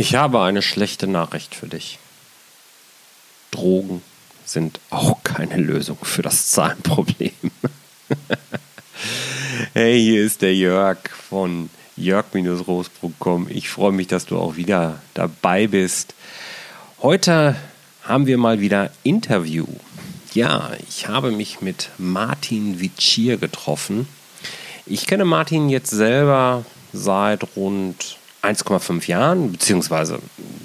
Ich habe eine schlechte Nachricht für dich. Drogen sind auch keine Lösung für das Zahlenproblem. hey, hier ist der Jörg von jörg-roos.com. Ich freue mich, dass du auch wieder dabei bist. Heute haben wir mal wieder Interview. Ja, ich habe mich mit Martin Vicier getroffen. Ich kenne Martin jetzt selber seit rund 1,5 Jahren, beziehungsweise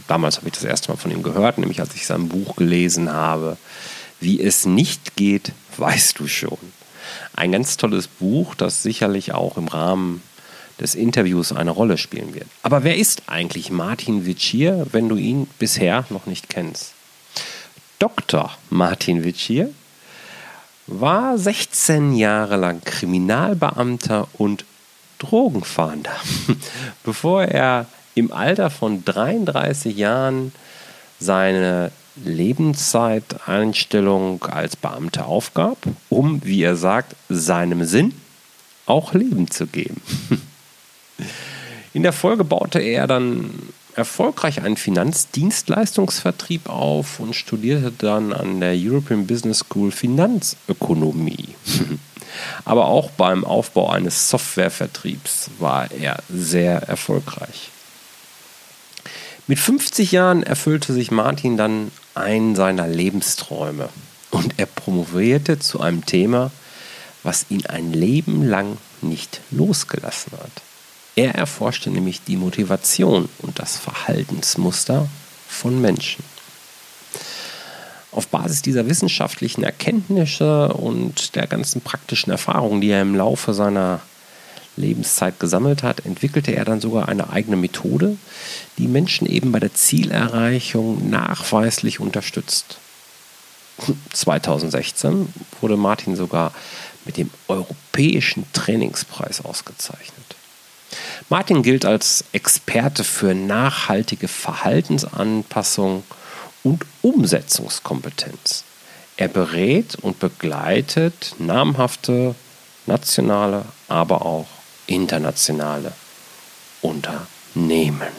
damals habe ich das erste Mal von ihm gehört, nämlich als ich sein Buch gelesen habe. Wie es nicht geht, weißt du schon. Ein ganz tolles Buch, das sicherlich auch im Rahmen des Interviews eine Rolle spielen wird. Aber wer ist eigentlich Martin Vicier, wenn du ihn bisher noch nicht kennst? Dr. Martin Vicier war 16 Jahre lang Kriminalbeamter und Drogenfahnder, bevor er im Alter von 33 Jahren seine Lebenszeiteinstellung als Beamter aufgab, um, wie er sagt, seinem Sinn auch Leben zu geben. In der Folge baute er dann erfolgreich einen Finanzdienstleistungsvertrieb auf und studierte dann an der European Business School Finanzökonomie. Aber auch beim Aufbau eines Softwarevertriebs war er sehr erfolgreich. Mit 50 Jahren erfüllte sich Martin dann einen seiner Lebensträume und er promovierte zu einem Thema, was ihn ein Leben lang nicht losgelassen hat. Er erforschte nämlich die Motivation und das Verhaltensmuster von Menschen. Auf Basis dieser wissenschaftlichen Erkenntnisse und der ganzen praktischen Erfahrungen, die er im Laufe seiner Lebenszeit gesammelt hat, entwickelte er dann sogar eine eigene Methode, die Menschen eben bei der Zielerreichung nachweislich unterstützt. 2016 wurde Martin sogar mit dem Europäischen Trainingspreis ausgezeichnet. Martin gilt als Experte für nachhaltige Verhaltensanpassung und Umsetzungskompetenz. Er berät und begleitet namhafte nationale, aber auch internationale Unternehmen.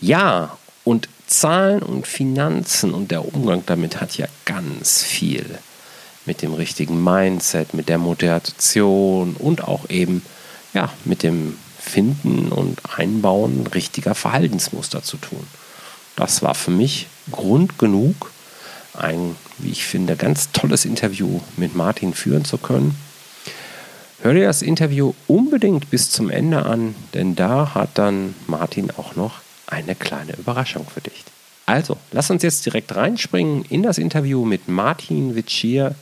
Ja, und Zahlen und Finanzen und der Umgang damit hat ja ganz viel mit dem richtigen Mindset, mit der Motivation und auch eben ja, mit dem Finden und Einbauen richtiger Verhaltensmuster zu tun. Das war für mich Grund genug, ein, wie ich finde, ganz tolles Interview mit Martin führen zu können. Hör dir das Interview unbedingt bis zum Ende an, denn da hat dann Martin auch noch eine kleine Überraschung für dich. Also, lass uns jetzt direkt reinspringen in das Interview mit Martin Witschier.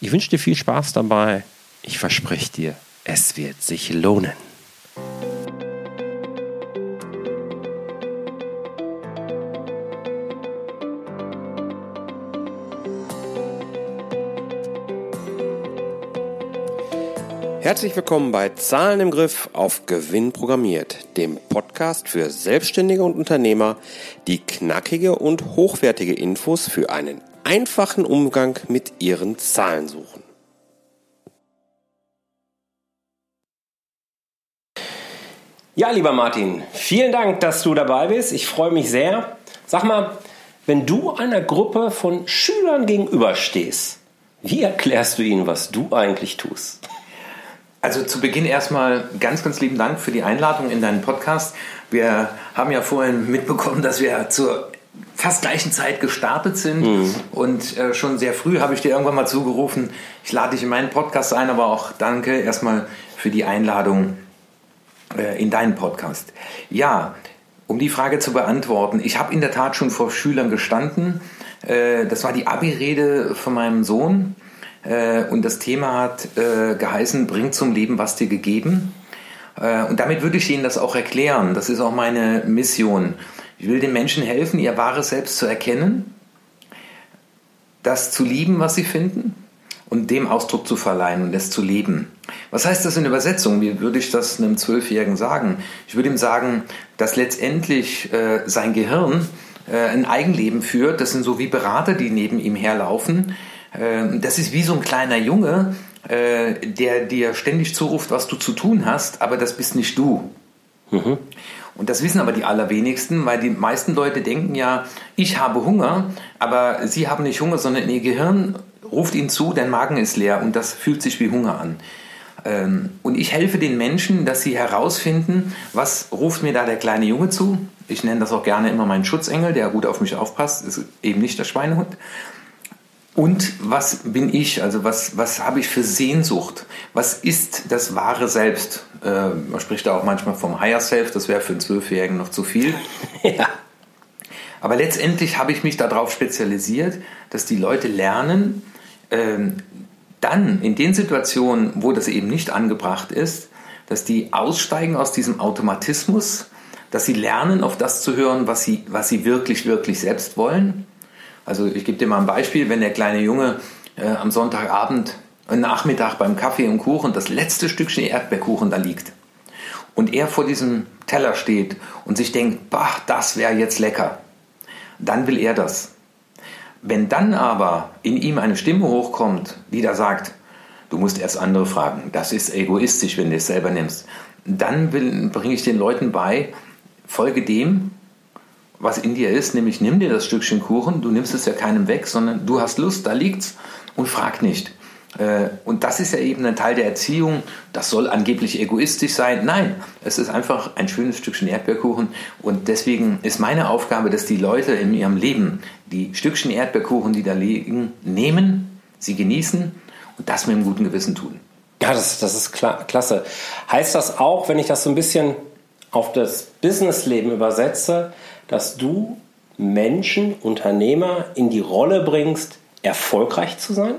Ich wünsche dir viel Spaß dabei. Ich verspreche dir, es wird sich lohnen. Herzlich willkommen bei Zahlen im Griff auf Gewinn programmiert, dem Podcast für Selbstständige und Unternehmer, die knackige und hochwertige Infos für einen einfachen Umgang mit ihren Zahlen suchen. Ja, lieber Martin, vielen Dank, dass du dabei bist. Ich freue mich sehr. Sag mal, wenn du einer Gruppe von Schülern gegenüberstehst, wie erklärst du ihnen, was du eigentlich tust? Also zu Beginn erstmal ganz, ganz lieben Dank für die Einladung in deinen Podcast. Wir haben ja vorhin mitbekommen, dass wir zur fast gleichen Zeit gestartet sind mhm. und äh, schon sehr früh habe ich dir irgendwann mal zugerufen, ich lade dich in meinen Podcast ein, aber auch danke erstmal für die Einladung äh, in deinen Podcast. Ja, um die Frage zu beantworten, ich habe in der Tat schon vor Schülern gestanden. Äh, das war die Abi-Rede von meinem Sohn und das Thema hat äh, geheißen, bring zum Leben, was dir gegeben. Äh, und damit würde ich Ihnen das auch erklären. Das ist auch meine Mission. Ich will den Menschen helfen, ihr wahres Selbst zu erkennen, das zu lieben, was sie finden und dem Ausdruck zu verleihen und es zu leben. Was heißt das in Übersetzung? Wie würde ich das einem Zwölfjährigen sagen? Ich würde ihm sagen, dass letztendlich äh, sein Gehirn äh, ein Eigenleben führt. Das sind so wie Berater, die neben ihm herlaufen das ist wie so ein kleiner Junge, äh, der dir ständig zuruft, was du zu tun hast, aber das bist nicht du. Mhm. Und das wissen aber die allerwenigsten, weil die meisten Leute denken ja, ich habe Hunger, aber sie haben nicht Hunger, sondern ihr Gehirn ruft ihnen zu, dein Magen ist leer und das fühlt sich wie Hunger an. Ähm, und ich helfe den Menschen, dass sie herausfinden, was ruft mir da der kleine Junge zu. Ich nenne das auch gerne immer meinen Schutzengel, der gut auf mich aufpasst, ist eben nicht der Schweinehund. Und was bin ich? Also was, was habe ich für Sehnsucht? Was ist das wahre Selbst? Äh, man spricht da auch manchmal vom Higher Self, das wäre für einen Zwölfjährigen noch zu viel. ja. Aber letztendlich habe ich mich darauf spezialisiert, dass die Leute lernen, ähm, dann in den Situationen, wo das eben nicht angebracht ist, dass die aussteigen aus diesem Automatismus, dass sie lernen, auf das zu hören, was sie, was sie wirklich, wirklich selbst wollen also ich gebe dir mal ein Beispiel, wenn der kleine Junge äh, am Sonntagabend, äh, Nachmittag beim Kaffee und Kuchen das letzte Stückchen Erdbeerkuchen da liegt und er vor diesem Teller steht und sich denkt, bah, das wäre jetzt lecker, dann will er das. Wenn dann aber in ihm eine Stimme hochkommt, die da sagt, du musst erst andere fragen, das ist egoistisch, wenn du es selber nimmst, dann bringe ich den Leuten bei, folge dem, was in dir ist, nämlich nimm dir das Stückchen Kuchen, du nimmst es ja keinem weg, sondern du hast Lust, da liegt's und frag nicht. Äh, und das ist ja eben ein Teil der Erziehung. Das soll angeblich egoistisch sein. Nein, es ist einfach ein schönes Stückchen Erdbeerkuchen. Und deswegen ist meine Aufgabe, dass die Leute in ihrem Leben die Stückchen Erdbeerkuchen, die da liegen, nehmen, sie genießen und das mit einem guten Gewissen tun. Ja, das, das ist klar, klasse. Heißt das auch, wenn ich das so ein bisschen auf das Businessleben übersetze, dass du Menschen, Unternehmer in die Rolle bringst, erfolgreich zu sein?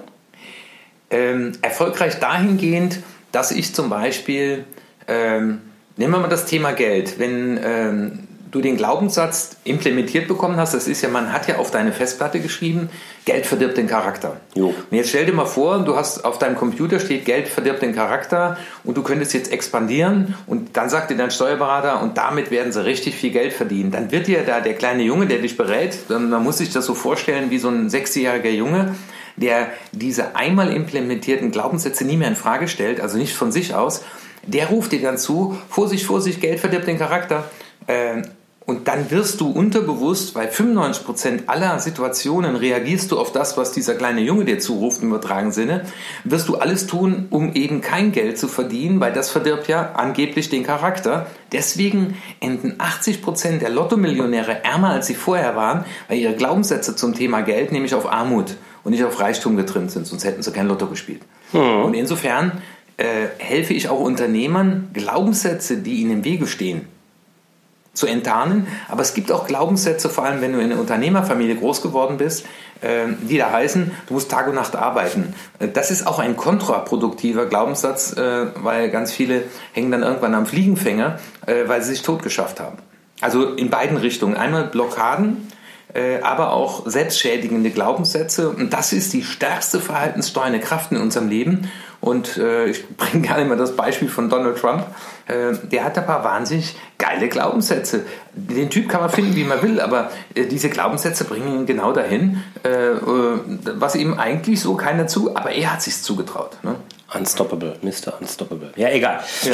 Ähm, erfolgreich dahingehend, dass ich zum Beispiel, ähm, nehmen wir mal das Thema Geld, wenn ähm, du den Glaubenssatz implementiert bekommen hast, das ist ja, man hat ja auf deine Festplatte geschrieben, Geld verdirbt den Charakter. Jo. Und jetzt stell dir mal vor, du hast auf deinem Computer steht, Geld verdirbt den Charakter und du könntest jetzt expandieren und dann sagt dir dein Steuerberater und damit werden sie richtig viel Geld verdienen. Dann wird dir da der kleine Junge, der dich berät, man muss sich das so vorstellen wie so ein sechsjähriger Junge, der diese einmal implementierten Glaubenssätze nie mehr in Frage stellt, also nicht von sich aus, der ruft dir dann zu, Vorsicht, Vorsicht, Geld verdirbt den Charakter. Ähm, und dann wirst du unterbewusst, bei 95% aller Situationen reagierst du auf das, was dieser kleine Junge dir zuruft im übertragenen Sinne, wirst du alles tun, um eben kein Geld zu verdienen, weil das verdirbt ja angeblich den Charakter. Deswegen enden 80% der Lottomillionäre ärmer, als sie vorher waren, weil ihre Glaubenssätze zum Thema Geld nämlich auf Armut und nicht auf Reichtum getrimmt sind, sonst hätten sie kein Lotto gespielt. Mhm. Und insofern äh, helfe ich auch Unternehmern, Glaubenssätze, die ihnen im Wege stehen, zu enttarnen. Aber es gibt auch Glaubenssätze, vor allem wenn du in einer Unternehmerfamilie groß geworden bist, äh, die da heißen, du musst Tag und Nacht arbeiten. Äh, das ist auch ein kontraproduktiver Glaubenssatz, äh, weil ganz viele hängen dann irgendwann am Fliegenfänger, weil sie sich totgeschafft haben. Also in beiden Richtungen. Einmal Blockaden, aber auch selbstschädigende Glaubenssätze. Und das ist die stärkste verhaltenssteuernde Kraft in unserem Leben. Und äh, ich bringe gerne immer das Beispiel von Donald Trump. Äh, der hat ein paar wahnsinnig geile Glaubenssätze. Den Typ kann man finden, wie man will, aber äh, diese Glaubenssätze bringen ihn genau dahin, äh, äh, was ihm eigentlich so keiner zu, aber er hat sich zugetraut. Ne? Unstoppable, Mr. Unstoppable. Ja, egal. Ja.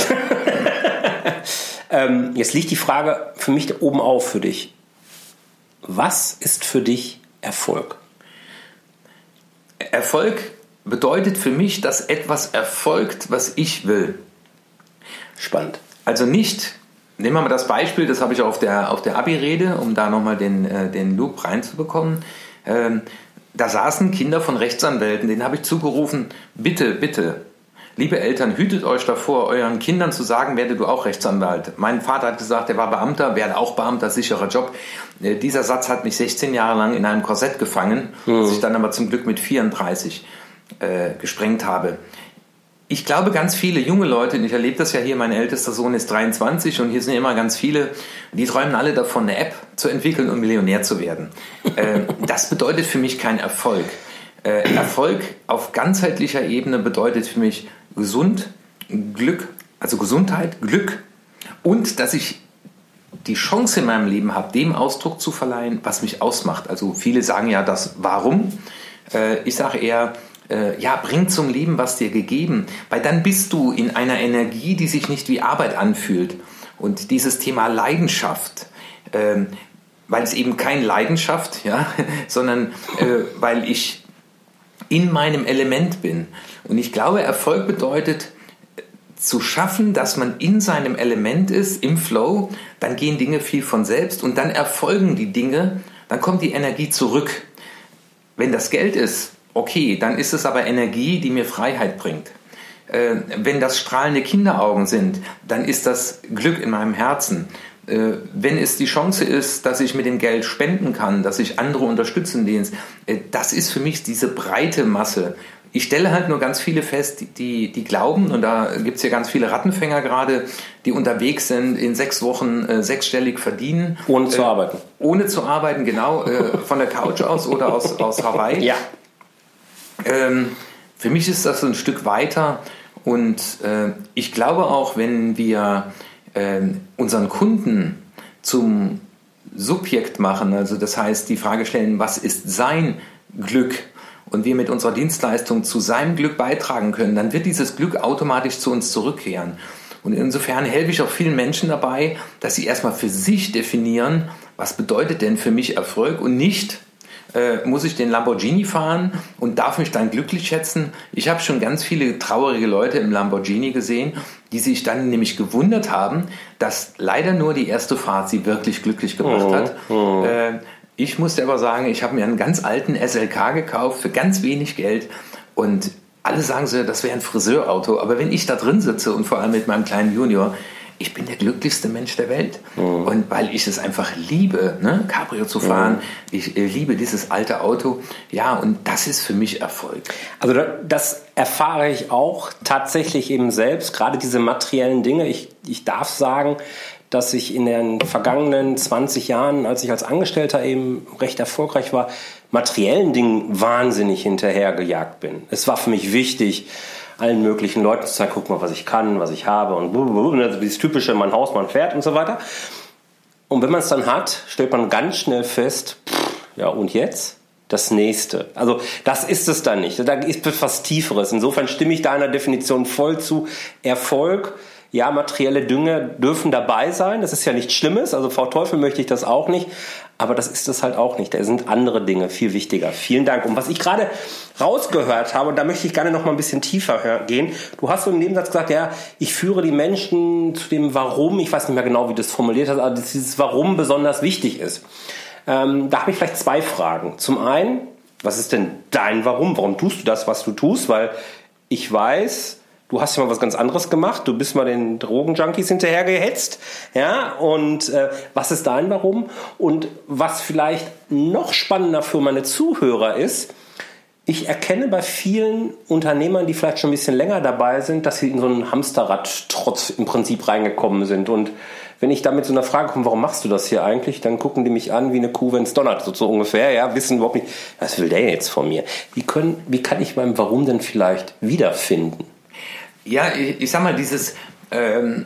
ähm, jetzt liegt die Frage für mich oben auf für dich. Was ist für dich Erfolg? Erfolg bedeutet für mich, dass etwas erfolgt, was ich will. Spannend. Also nicht, nehmen wir mal das Beispiel, das habe ich auf der, auf der Abi-Rede, um da nochmal den, äh, den Loop reinzubekommen. Ähm, da saßen Kinder von Rechtsanwälten, denen habe ich zugerufen, bitte, bitte, liebe Eltern, hütet euch davor, euren Kindern zu sagen, werde du auch Rechtsanwalt. Mein Vater hat gesagt, er war Beamter, werde auch Beamter, sicherer Job. Äh, dieser Satz hat mich 16 Jahre lang in einem Korsett gefangen, mhm. das ich dann aber zum Glück mit 34 äh, gesprengt habe. Ich glaube, ganz viele junge Leute, und ich erlebe das ja hier, mein ältester Sohn ist 23 und hier sind immer ganz viele, die träumen alle davon, eine App zu entwickeln und Millionär zu werden. Äh, das bedeutet für mich kein Erfolg. Äh, Erfolg auf ganzheitlicher Ebene bedeutet für mich gesund, Glück, also Gesundheit, Glück und dass ich die Chance in meinem Leben habe, dem Ausdruck zu verleihen, was mich ausmacht. Also viele sagen ja das Warum. Ich sage eher, äh, ja, bring zum Leben, was dir gegeben, weil dann bist du in einer Energie, die sich nicht wie Arbeit anfühlt. Und dieses Thema Leidenschaft, ähm, weil es eben keine Leidenschaft, ja, sondern äh, weil ich in meinem Element bin. Und ich glaube, Erfolg bedeutet zu schaffen, dass man in seinem Element ist, im Flow, dann gehen Dinge viel von selbst und dann erfolgen die Dinge, dann kommt die Energie zurück. Wenn das Geld ist, okay, dann ist es aber Energie, die mir Freiheit bringt. Äh, wenn das strahlende Kinderaugen sind, dann ist das Glück in meinem Herzen. Äh, wenn es die Chance ist, dass ich mit dem Geld spenden kann, dass ich andere unterstützen, denen äh, das ist für mich diese breite Masse. Ich stelle halt nur ganz viele fest, die, die glauben, und da gibt es ja ganz viele Rattenfänger gerade, die unterwegs sind, in sechs Wochen äh, sechsstellig verdienen. Ohne zu äh, arbeiten. Ohne zu arbeiten, genau, äh, von der Couch aus oder aus, aus Hawaii. Ja. Ähm, für mich ist das ein Stück weiter und äh, ich glaube auch, wenn wir äh, unseren Kunden zum Subjekt machen, also das heißt die Frage stellen, was ist sein Glück und wir mit unserer Dienstleistung zu seinem Glück beitragen können, dann wird dieses Glück automatisch zu uns zurückkehren. Und insofern helfe ich auch vielen Menschen dabei, dass sie erstmal für sich definieren, was bedeutet denn für mich Erfolg und nicht, äh, muss ich den Lamborghini fahren und darf mich dann glücklich schätzen. Ich habe schon ganz viele traurige Leute im Lamborghini gesehen, die sich dann nämlich gewundert haben, dass leider nur die erste Fahrt sie wirklich glücklich gemacht oh, hat. Oh. Äh, ich musste aber sagen, ich habe mir einen ganz alten SLK gekauft für ganz wenig Geld und alle sagen so, das wäre ein Friseurauto. Aber wenn ich da drin sitze und vor allem mit meinem kleinen Junior, ich bin der glücklichste Mensch der Welt. Mhm. Und weil ich es einfach liebe, ne, Cabrio zu fahren, mhm. ich äh, liebe dieses alte Auto. Ja, und das ist für mich Erfolg. Also das erfahre ich auch tatsächlich eben selbst, gerade diese materiellen Dinge. Ich, ich darf sagen, dass ich in den vergangenen 20 Jahren, als ich als Angestellter eben recht erfolgreich war, materiellen Dingen wahnsinnig hinterhergejagt bin. Es war für mich wichtig, allen möglichen Leuten zu sagen, guck mal, was ich kann, was ich habe und also dieses typische, mein Haus, mein Pferd und so weiter. Und wenn man es dann hat, stellt man ganz schnell fest, pff, ja und jetzt? Das nächste. Also das ist es dann nicht. Da ist was Tieferes. Insofern stimme ich deiner Definition voll zu. Erfolg ja, materielle Dünge dürfen dabei sein. Das ist ja nichts Schlimmes. Also Frau Teufel möchte ich das auch nicht. Aber das ist es halt auch nicht. Da sind andere Dinge viel wichtiger. Vielen Dank. Und was ich gerade rausgehört habe, und da möchte ich gerne noch mal ein bisschen tiefer gehen. Du hast so im Nebensatz gesagt, ja, ich führe die Menschen zu dem Warum. Ich weiß nicht mehr genau, wie du das formuliert hast, aber dieses Warum besonders wichtig ist. Ähm, da habe ich vielleicht zwei Fragen. Zum einen, was ist denn dein Warum? Warum tust du das, was du tust? Weil ich weiß, du hast ja mal was ganz anderes gemacht, du bist mal den Drogenjunkies hinterhergehetzt, ja, und äh, was ist dein Warum? Und was vielleicht noch spannender für meine Zuhörer ist, ich erkenne bei vielen Unternehmern, die vielleicht schon ein bisschen länger dabei sind, dass sie in so ein Hamsterrad trotz im Prinzip reingekommen sind. Und wenn ich da mit so einer Frage komme, warum machst du das hier eigentlich, dann gucken die mich an wie eine Kuh, wenn es donnert, so, so ungefähr, ja, wissen überhaupt nicht, was will der jetzt von mir? Wie, können, wie kann ich meinem Warum denn vielleicht wiederfinden? Ja, ich, ich sag mal, dieses ähm,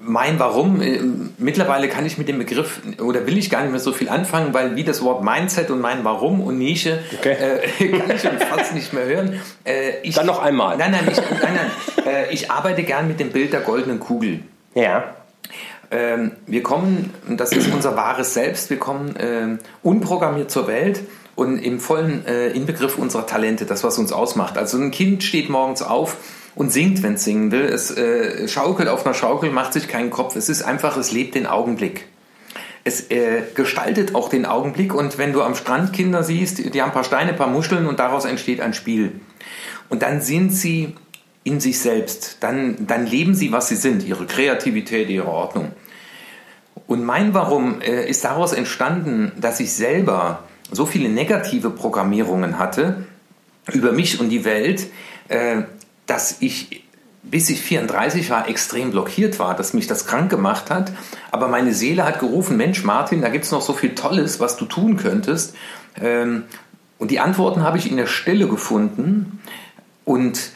mein Warum, äh, mittlerweile kann ich mit dem Begriff oder will ich gar nicht mehr so viel anfangen, weil wie das Wort Mindset und mein Warum und Nische okay. äh, kann ich schon fast nicht mehr hören. Äh, ich, Dann noch einmal. Nein, nein, ich, nein, nein. Äh, ich arbeite gern mit dem Bild der goldenen Kugel. Ja. Ähm, wir kommen, und das ist unser wahres Selbst, wir kommen ähm, unprogrammiert zur Welt und im vollen äh, Inbegriff unserer Talente, das was uns ausmacht. Also ein Kind steht morgens auf und singt, wenn es singen will. Es äh, schaukelt auf einer Schaukel, macht sich keinen Kopf. Es ist einfach, es lebt den Augenblick. Es äh, gestaltet auch den Augenblick und wenn du am Strand Kinder siehst, die haben ein paar Steine, ein paar Muscheln und daraus entsteht ein Spiel. Und dann sind sie in sich selbst. Dann, dann leben sie, was sie sind, ihre Kreativität, ihre Ordnung. Und mein Warum äh, ist daraus entstanden, dass ich selber so viele negative Programmierungen hatte über mich und die Welt, äh, dass ich bis ich 34 war, extrem blockiert war, dass mich das krank gemacht hat. Aber meine Seele hat gerufen, Mensch Martin, da gibt es noch so viel Tolles, was du tun könntest. Ähm, und die Antworten habe ich in der Stille gefunden. Und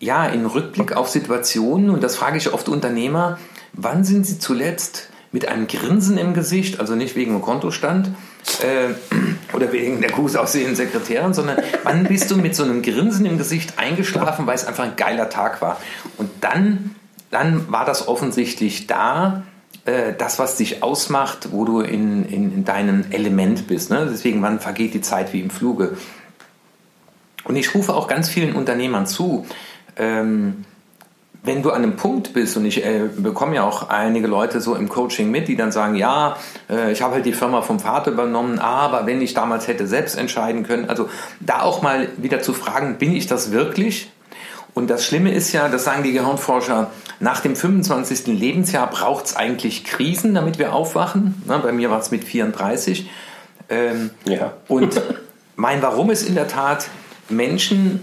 ja, in Rückblick auf Situationen, und das frage ich oft Unternehmer, wann sind sie zuletzt mit einem Grinsen im Gesicht, also nicht wegen dem Kontostand äh, oder wegen der gut aussehenden Sekretärin, sondern wann bist du mit so einem Grinsen im Gesicht eingeschlafen, weil es einfach ein geiler Tag war. Und dann, dann war das offensichtlich da, äh, das, was dich ausmacht, wo du in, in, in deinem Element bist. Ne? Deswegen, wann vergeht die Zeit wie im Fluge. Und ich rufe auch ganz vielen Unternehmern zu, ähm, wenn du an einem Punkt bist, und ich äh, bekomme ja auch einige Leute so im Coaching mit, die dann sagen, ja, äh, ich habe halt die Firma vom Vater übernommen, aber wenn ich damals hätte selbst entscheiden können, also da auch mal wieder zu fragen, bin ich das wirklich? Und das Schlimme ist ja, das sagen die Gehirnforscher, nach dem 25. Lebensjahr braucht es eigentlich Krisen, damit wir aufwachen. Na, bei mir war es mit 34. Ähm, ja. Und mein Warum ist in der Tat, Menschen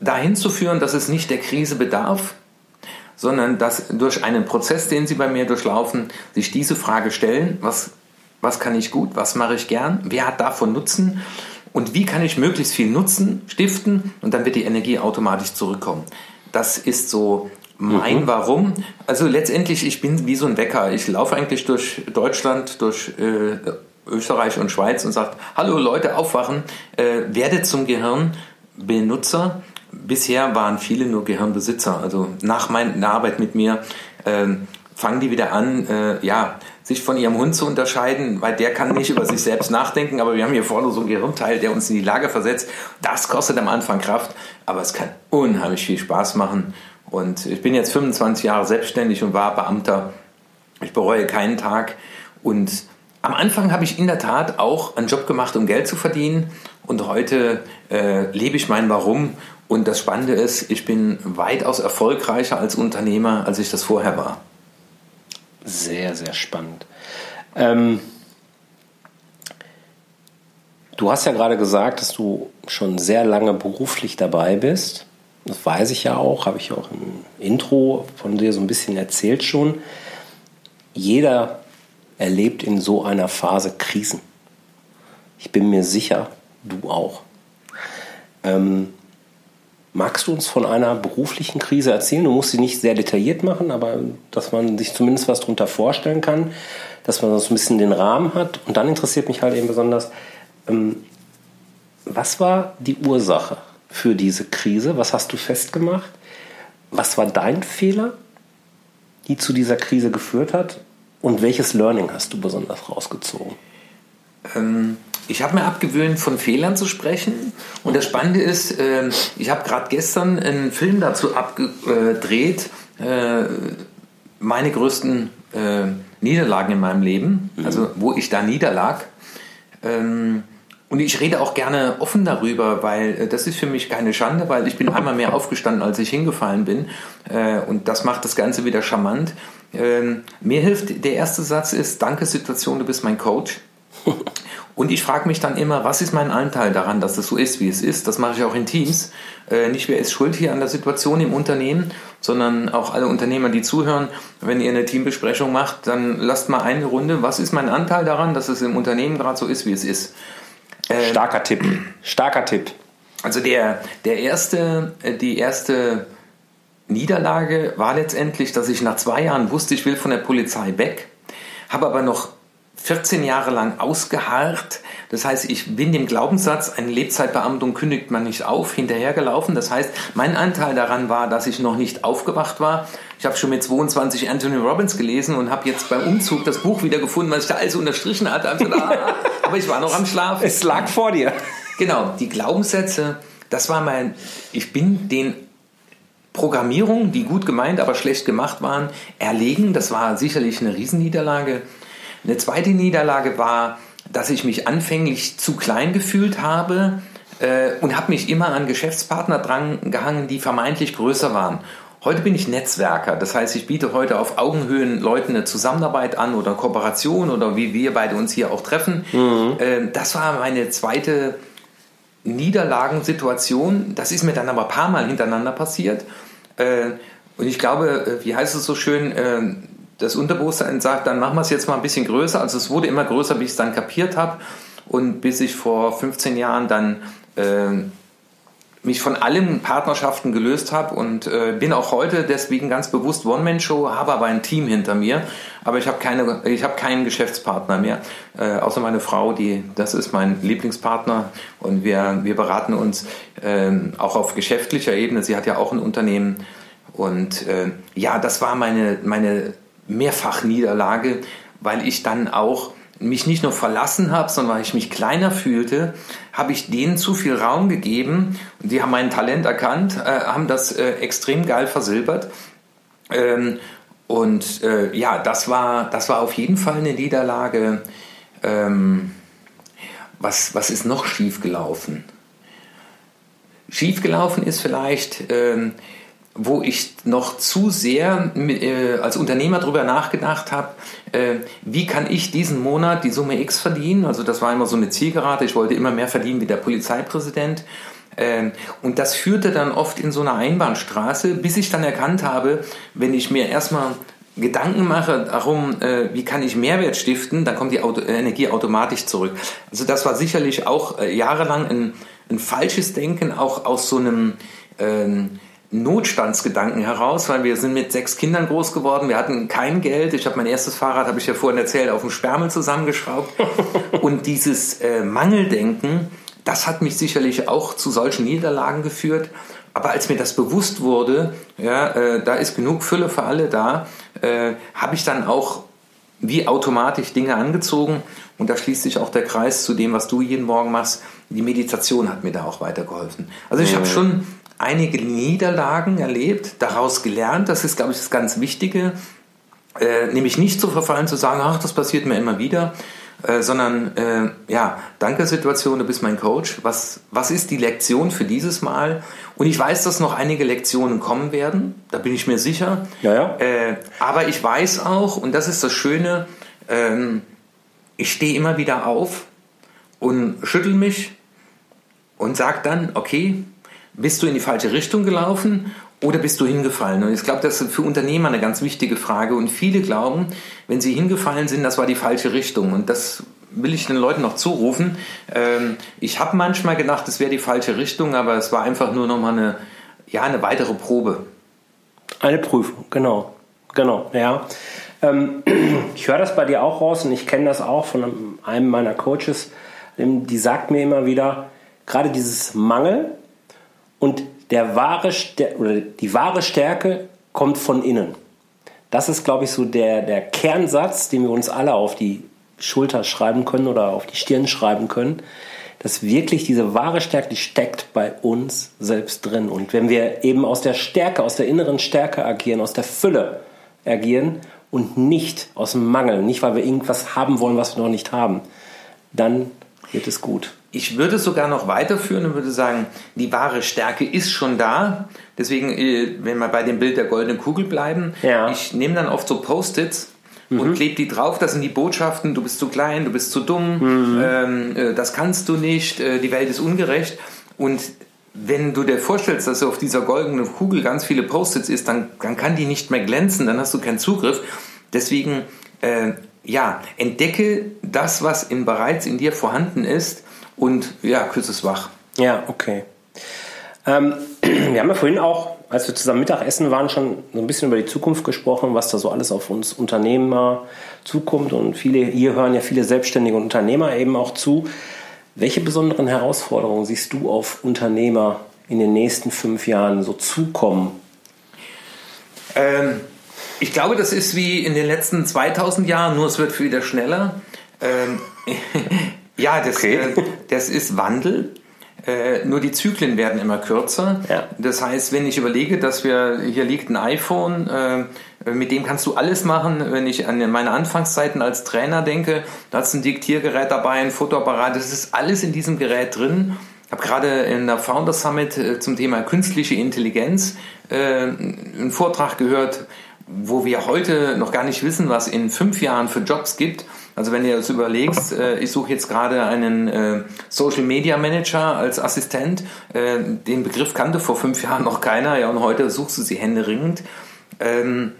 dahin zu führen, dass es nicht der Krise bedarf, sondern dass durch einen Prozess, den sie bei mir durchlaufen, sich diese Frage stellen, was, was kann ich gut, was mache ich gern, wer hat davon Nutzen und wie kann ich möglichst viel Nutzen stiften und dann wird die Energie automatisch zurückkommen. Das ist so mein mhm. Warum. Also letztendlich, ich bin wie so ein Wecker. Ich laufe eigentlich durch Deutschland, durch äh, Österreich und Schweiz und sage, hallo Leute, aufwachen, äh, werdet zum Gehirnbenutzer bisher waren viele nur Gehirnbesitzer. Also nach meiner Arbeit mit mir äh, fangen die wieder an, äh, ja, sich von ihrem Hund zu unterscheiden, weil der kann nicht über sich selbst nachdenken, aber wir haben hier vorne so einen Gehirnteil, der uns in die Lage versetzt. Das kostet am Anfang Kraft, aber es kann unheimlich viel Spaß machen. Und ich bin jetzt 25 Jahre selbstständig und war Beamter. Ich bereue keinen Tag. Und am Anfang habe ich in der Tat auch einen Job gemacht, um Geld zu verdienen. Und heute äh, lebe ich mein Warum und das Spannende ist, ich bin weitaus erfolgreicher als Unternehmer, als ich das vorher war. Sehr, sehr spannend. Ähm, du hast ja gerade gesagt, dass du schon sehr lange beruflich dabei bist. Das weiß ich ja auch, habe ich auch im Intro von dir so ein bisschen erzählt schon. Jeder erlebt in so einer Phase Krisen. Ich bin mir sicher, du auch. Ähm, Magst du uns von einer beruflichen Krise erzählen? Du musst sie nicht sehr detailliert machen, aber dass man sich zumindest was darunter vorstellen kann, dass man so ein bisschen den Rahmen hat. Und dann interessiert mich halt eben besonders, ähm, was war die Ursache für diese Krise? Was hast du festgemacht? Was war dein Fehler, die zu dieser Krise geführt hat? Und welches Learning hast du besonders rausgezogen? Ähm, ich habe mir abgewöhnt, von Fehlern zu sprechen. Und das Spannende ist, äh, ich habe gerade gestern einen Film dazu abgedreht, äh, meine größten äh, Niederlagen in meinem Leben, mhm. also wo ich da niederlag. Ähm, und ich rede auch gerne offen darüber, weil äh, das ist für mich keine Schande, weil ich bin einmal mehr aufgestanden, als ich hingefallen bin. Äh, und das macht das Ganze wieder charmant. Ähm, mir hilft, der erste Satz ist, danke Situation, du bist mein Coach. Und ich frage mich dann immer, was ist mein Anteil daran, dass es so ist, wie es ist? Das mache ich auch in Teams. Äh, nicht wer ist schuld hier an der Situation im Unternehmen, sondern auch alle Unternehmer, die zuhören. Wenn ihr eine Teambesprechung macht, dann lasst mal eine Runde. Was ist mein Anteil daran, dass es im Unternehmen gerade so ist, wie es ist? Äh, Starker Tipp. Starker Tipp. Also der, der erste, äh, die erste Niederlage war letztendlich, dass ich nach zwei Jahren wusste, ich will von der Polizei weg, habe aber noch 14 Jahre lang ausgeharrt. Das heißt, ich bin dem Glaubenssatz, eine Lebzeitbeamtung kündigt man nicht auf, hinterhergelaufen. Das heißt, mein Anteil daran war, dass ich noch nicht aufgewacht war. Ich habe schon mit 22 Anthony Robbins gelesen und habe jetzt beim Umzug das Buch wieder gefunden, was ich da alles unterstrichen hatte. Also, ah, aber ich war noch am Schlafen. Es lag vor dir. Genau, die Glaubenssätze, das war mein, ich bin den Programmierungen, die gut gemeint, aber schlecht gemacht waren, erlegen. Das war sicherlich eine Riesenniederlage. Eine zweite Niederlage war, dass ich mich anfänglich zu klein gefühlt habe äh, und habe mich immer an Geschäftspartner dran gehangen, die vermeintlich größer waren. Heute bin ich Netzwerker, das heißt, ich biete heute auf Augenhöhen Leuten eine Zusammenarbeit an oder Kooperation oder wie wir beide uns hier auch treffen. Mhm. Äh, das war meine zweite Niederlagensituation. Das ist mir dann aber ein paar Mal hintereinander passiert. Äh, und ich glaube, äh, wie heißt es so schön, äh, das Unterbewusstsein sagt, dann machen wir es jetzt mal ein bisschen größer. Also es wurde immer größer, bis ich es dann kapiert habe und bis ich vor 15 Jahren dann äh, mich von allen Partnerschaften gelöst habe und äh, bin auch heute deswegen ganz bewusst One-Man-Show, habe aber ein Team hinter mir, aber ich habe keine, ich habe keinen Geschäftspartner mehr, äh, außer meine Frau, die, das ist mein Lieblingspartner und wir, wir beraten uns äh, auch auf geschäftlicher Ebene. Sie hat ja auch ein Unternehmen und äh, ja, das war meine, meine Mehrfachniederlage, weil ich dann auch mich nicht nur verlassen habe, sondern weil ich mich kleiner fühlte, habe ich denen zu viel Raum gegeben. Die haben mein Talent erkannt, äh, haben das äh, extrem geil versilbert. Ähm, und äh, ja, das war, das war auf jeden Fall eine Niederlage. Ähm, was, was ist noch schiefgelaufen? Schiefgelaufen ist vielleicht, ähm, wo ich noch zu sehr äh, als Unternehmer darüber nachgedacht habe, äh, wie kann ich diesen Monat die Summe X verdienen? Also das war immer so eine Zielgerade. Ich wollte immer mehr verdienen wie der Polizeipräsident. Ähm, und das führte dann oft in so eine Einbahnstraße, bis ich dann erkannt habe, wenn ich mir erstmal Gedanken mache darum, äh, wie kann ich Mehrwert stiften, dann kommt die Auto Energie automatisch zurück. Also das war sicherlich auch äh, jahrelang ein, ein falsches Denken, auch aus so einem ähm, Notstandsgedanken heraus, weil wir sind mit sechs Kindern groß geworden, wir hatten kein Geld. Ich habe mein erstes Fahrrad, habe ich ja vorhin erzählt, auf dem Sperrmüll zusammengeschraubt. Und dieses äh, Mangeldenken, das hat mich sicherlich auch zu solchen Niederlagen geführt. Aber als mir das bewusst wurde, ja, äh, da ist genug Fülle für alle da, äh, habe ich dann auch wie automatisch Dinge angezogen. Und da schließt sich auch der Kreis zu dem, was du jeden Morgen machst. Die Meditation hat mir da auch weitergeholfen. Also ich habe schon einige Niederlagen erlebt, daraus gelernt. Das ist, glaube ich, das ganz Wichtige. Äh, nämlich nicht zu verfallen, zu sagen, ach, das passiert mir immer wieder, äh, sondern äh, ja, danke Situation, du bist mein Coach. Was, was ist die Lektion für dieses Mal? Und ich weiß, dass noch einige Lektionen kommen werden, da bin ich mir sicher. Ja, ja. Äh, aber ich weiß auch, und das ist das Schöne, ähm, ich stehe immer wieder auf und schüttel mich und sage dann, okay, bist du in die falsche Richtung gelaufen oder bist du hingefallen? Und ich glaube, das ist für Unternehmer eine ganz wichtige Frage. Und viele glauben, wenn sie hingefallen sind, das war die falsche Richtung. Und das will ich den Leuten noch zurufen. Ähm, ich habe manchmal gedacht, es wäre die falsche Richtung, aber es war einfach nur nochmal eine, ja, eine weitere Probe. Eine Prüfung, genau. Genau, ja. Ähm, ich höre das bei dir auch raus und ich kenne das auch von einem meiner Coaches. Die sagt mir immer wieder, gerade dieses Mangel, und der wahre, oder die wahre Stärke kommt von innen. Das ist, glaube ich, so der, der Kernsatz, den wir uns alle auf die Schulter schreiben können oder auf die Stirn schreiben können, dass wirklich diese wahre Stärke, die steckt bei uns selbst drin. Und wenn wir eben aus der Stärke, aus der inneren Stärke agieren, aus der Fülle agieren und nicht aus dem Mangel, nicht weil wir irgendwas haben wollen, was wir noch nicht haben, dann wird es gut. Ich würde es sogar noch weiterführen und würde sagen, die wahre Stärke ist schon da. Deswegen, äh, wenn wir bei dem Bild der goldenen Kugel bleiben, ja. ich nehme dann oft so Post-its mhm. und klebe die drauf. Das sind die Botschaften, du bist zu klein, du bist zu dumm, mhm. ähm, äh, das kannst du nicht, äh, die Welt ist ungerecht. Und wenn du dir vorstellst, dass auf dieser goldenen Kugel ganz viele Post-its ist, dann, dann kann die nicht mehr glänzen, dann hast du keinen Zugriff. Deswegen, äh, ja, entdecke das, was in, bereits in dir vorhanden ist und ja, küss es wach. Ja, okay. Ähm, wir haben ja vorhin auch, als wir zusammen Mittagessen waren, schon so ein bisschen über die Zukunft gesprochen, was da so alles auf uns Unternehmer zukommt. Und viele, hier hören ja viele selbstständige Unternehmer eben auch zu. Welche besonderen Herausforderungen siehst du auf Unternehmer in den nächsten fünf Jahren so zukommen? Ähm, ich glaube, das ist wie in den letzten 2000 Jahren, nur es wird wieder schneller. Ähm, Ja, das, okay. äh, das ist Wandel. Äh, nur die Zyklen werden immer kürzer. Ja. Das heißt, wenn ich überlege, dass wir hier liegt ein iPhone, äh, mit dem kannst du alles machen. Wenn ich an meine Anfangszeiten als Trainer denke, da hat es ein Diktiergerät dabei, ein Fotoapparat, das ist alles in diesem Gerät drin. Ich habe gerade in der Founder Summit äh, zum Thema künstliche Intelligenz äh, einen Vortrag gehört, wo wir heute noch gar nicht wissen, was in fünf Jahren für Jobs gibt. Also wenn du jetzt überlegst, äh, ich suche jetzt gerade einen äh, Social Media Manager als Assistent, äh, den Begriff kannte vor fünf Jahren noch keiner, ja, und heute suchst du sie händeringend. Ähm,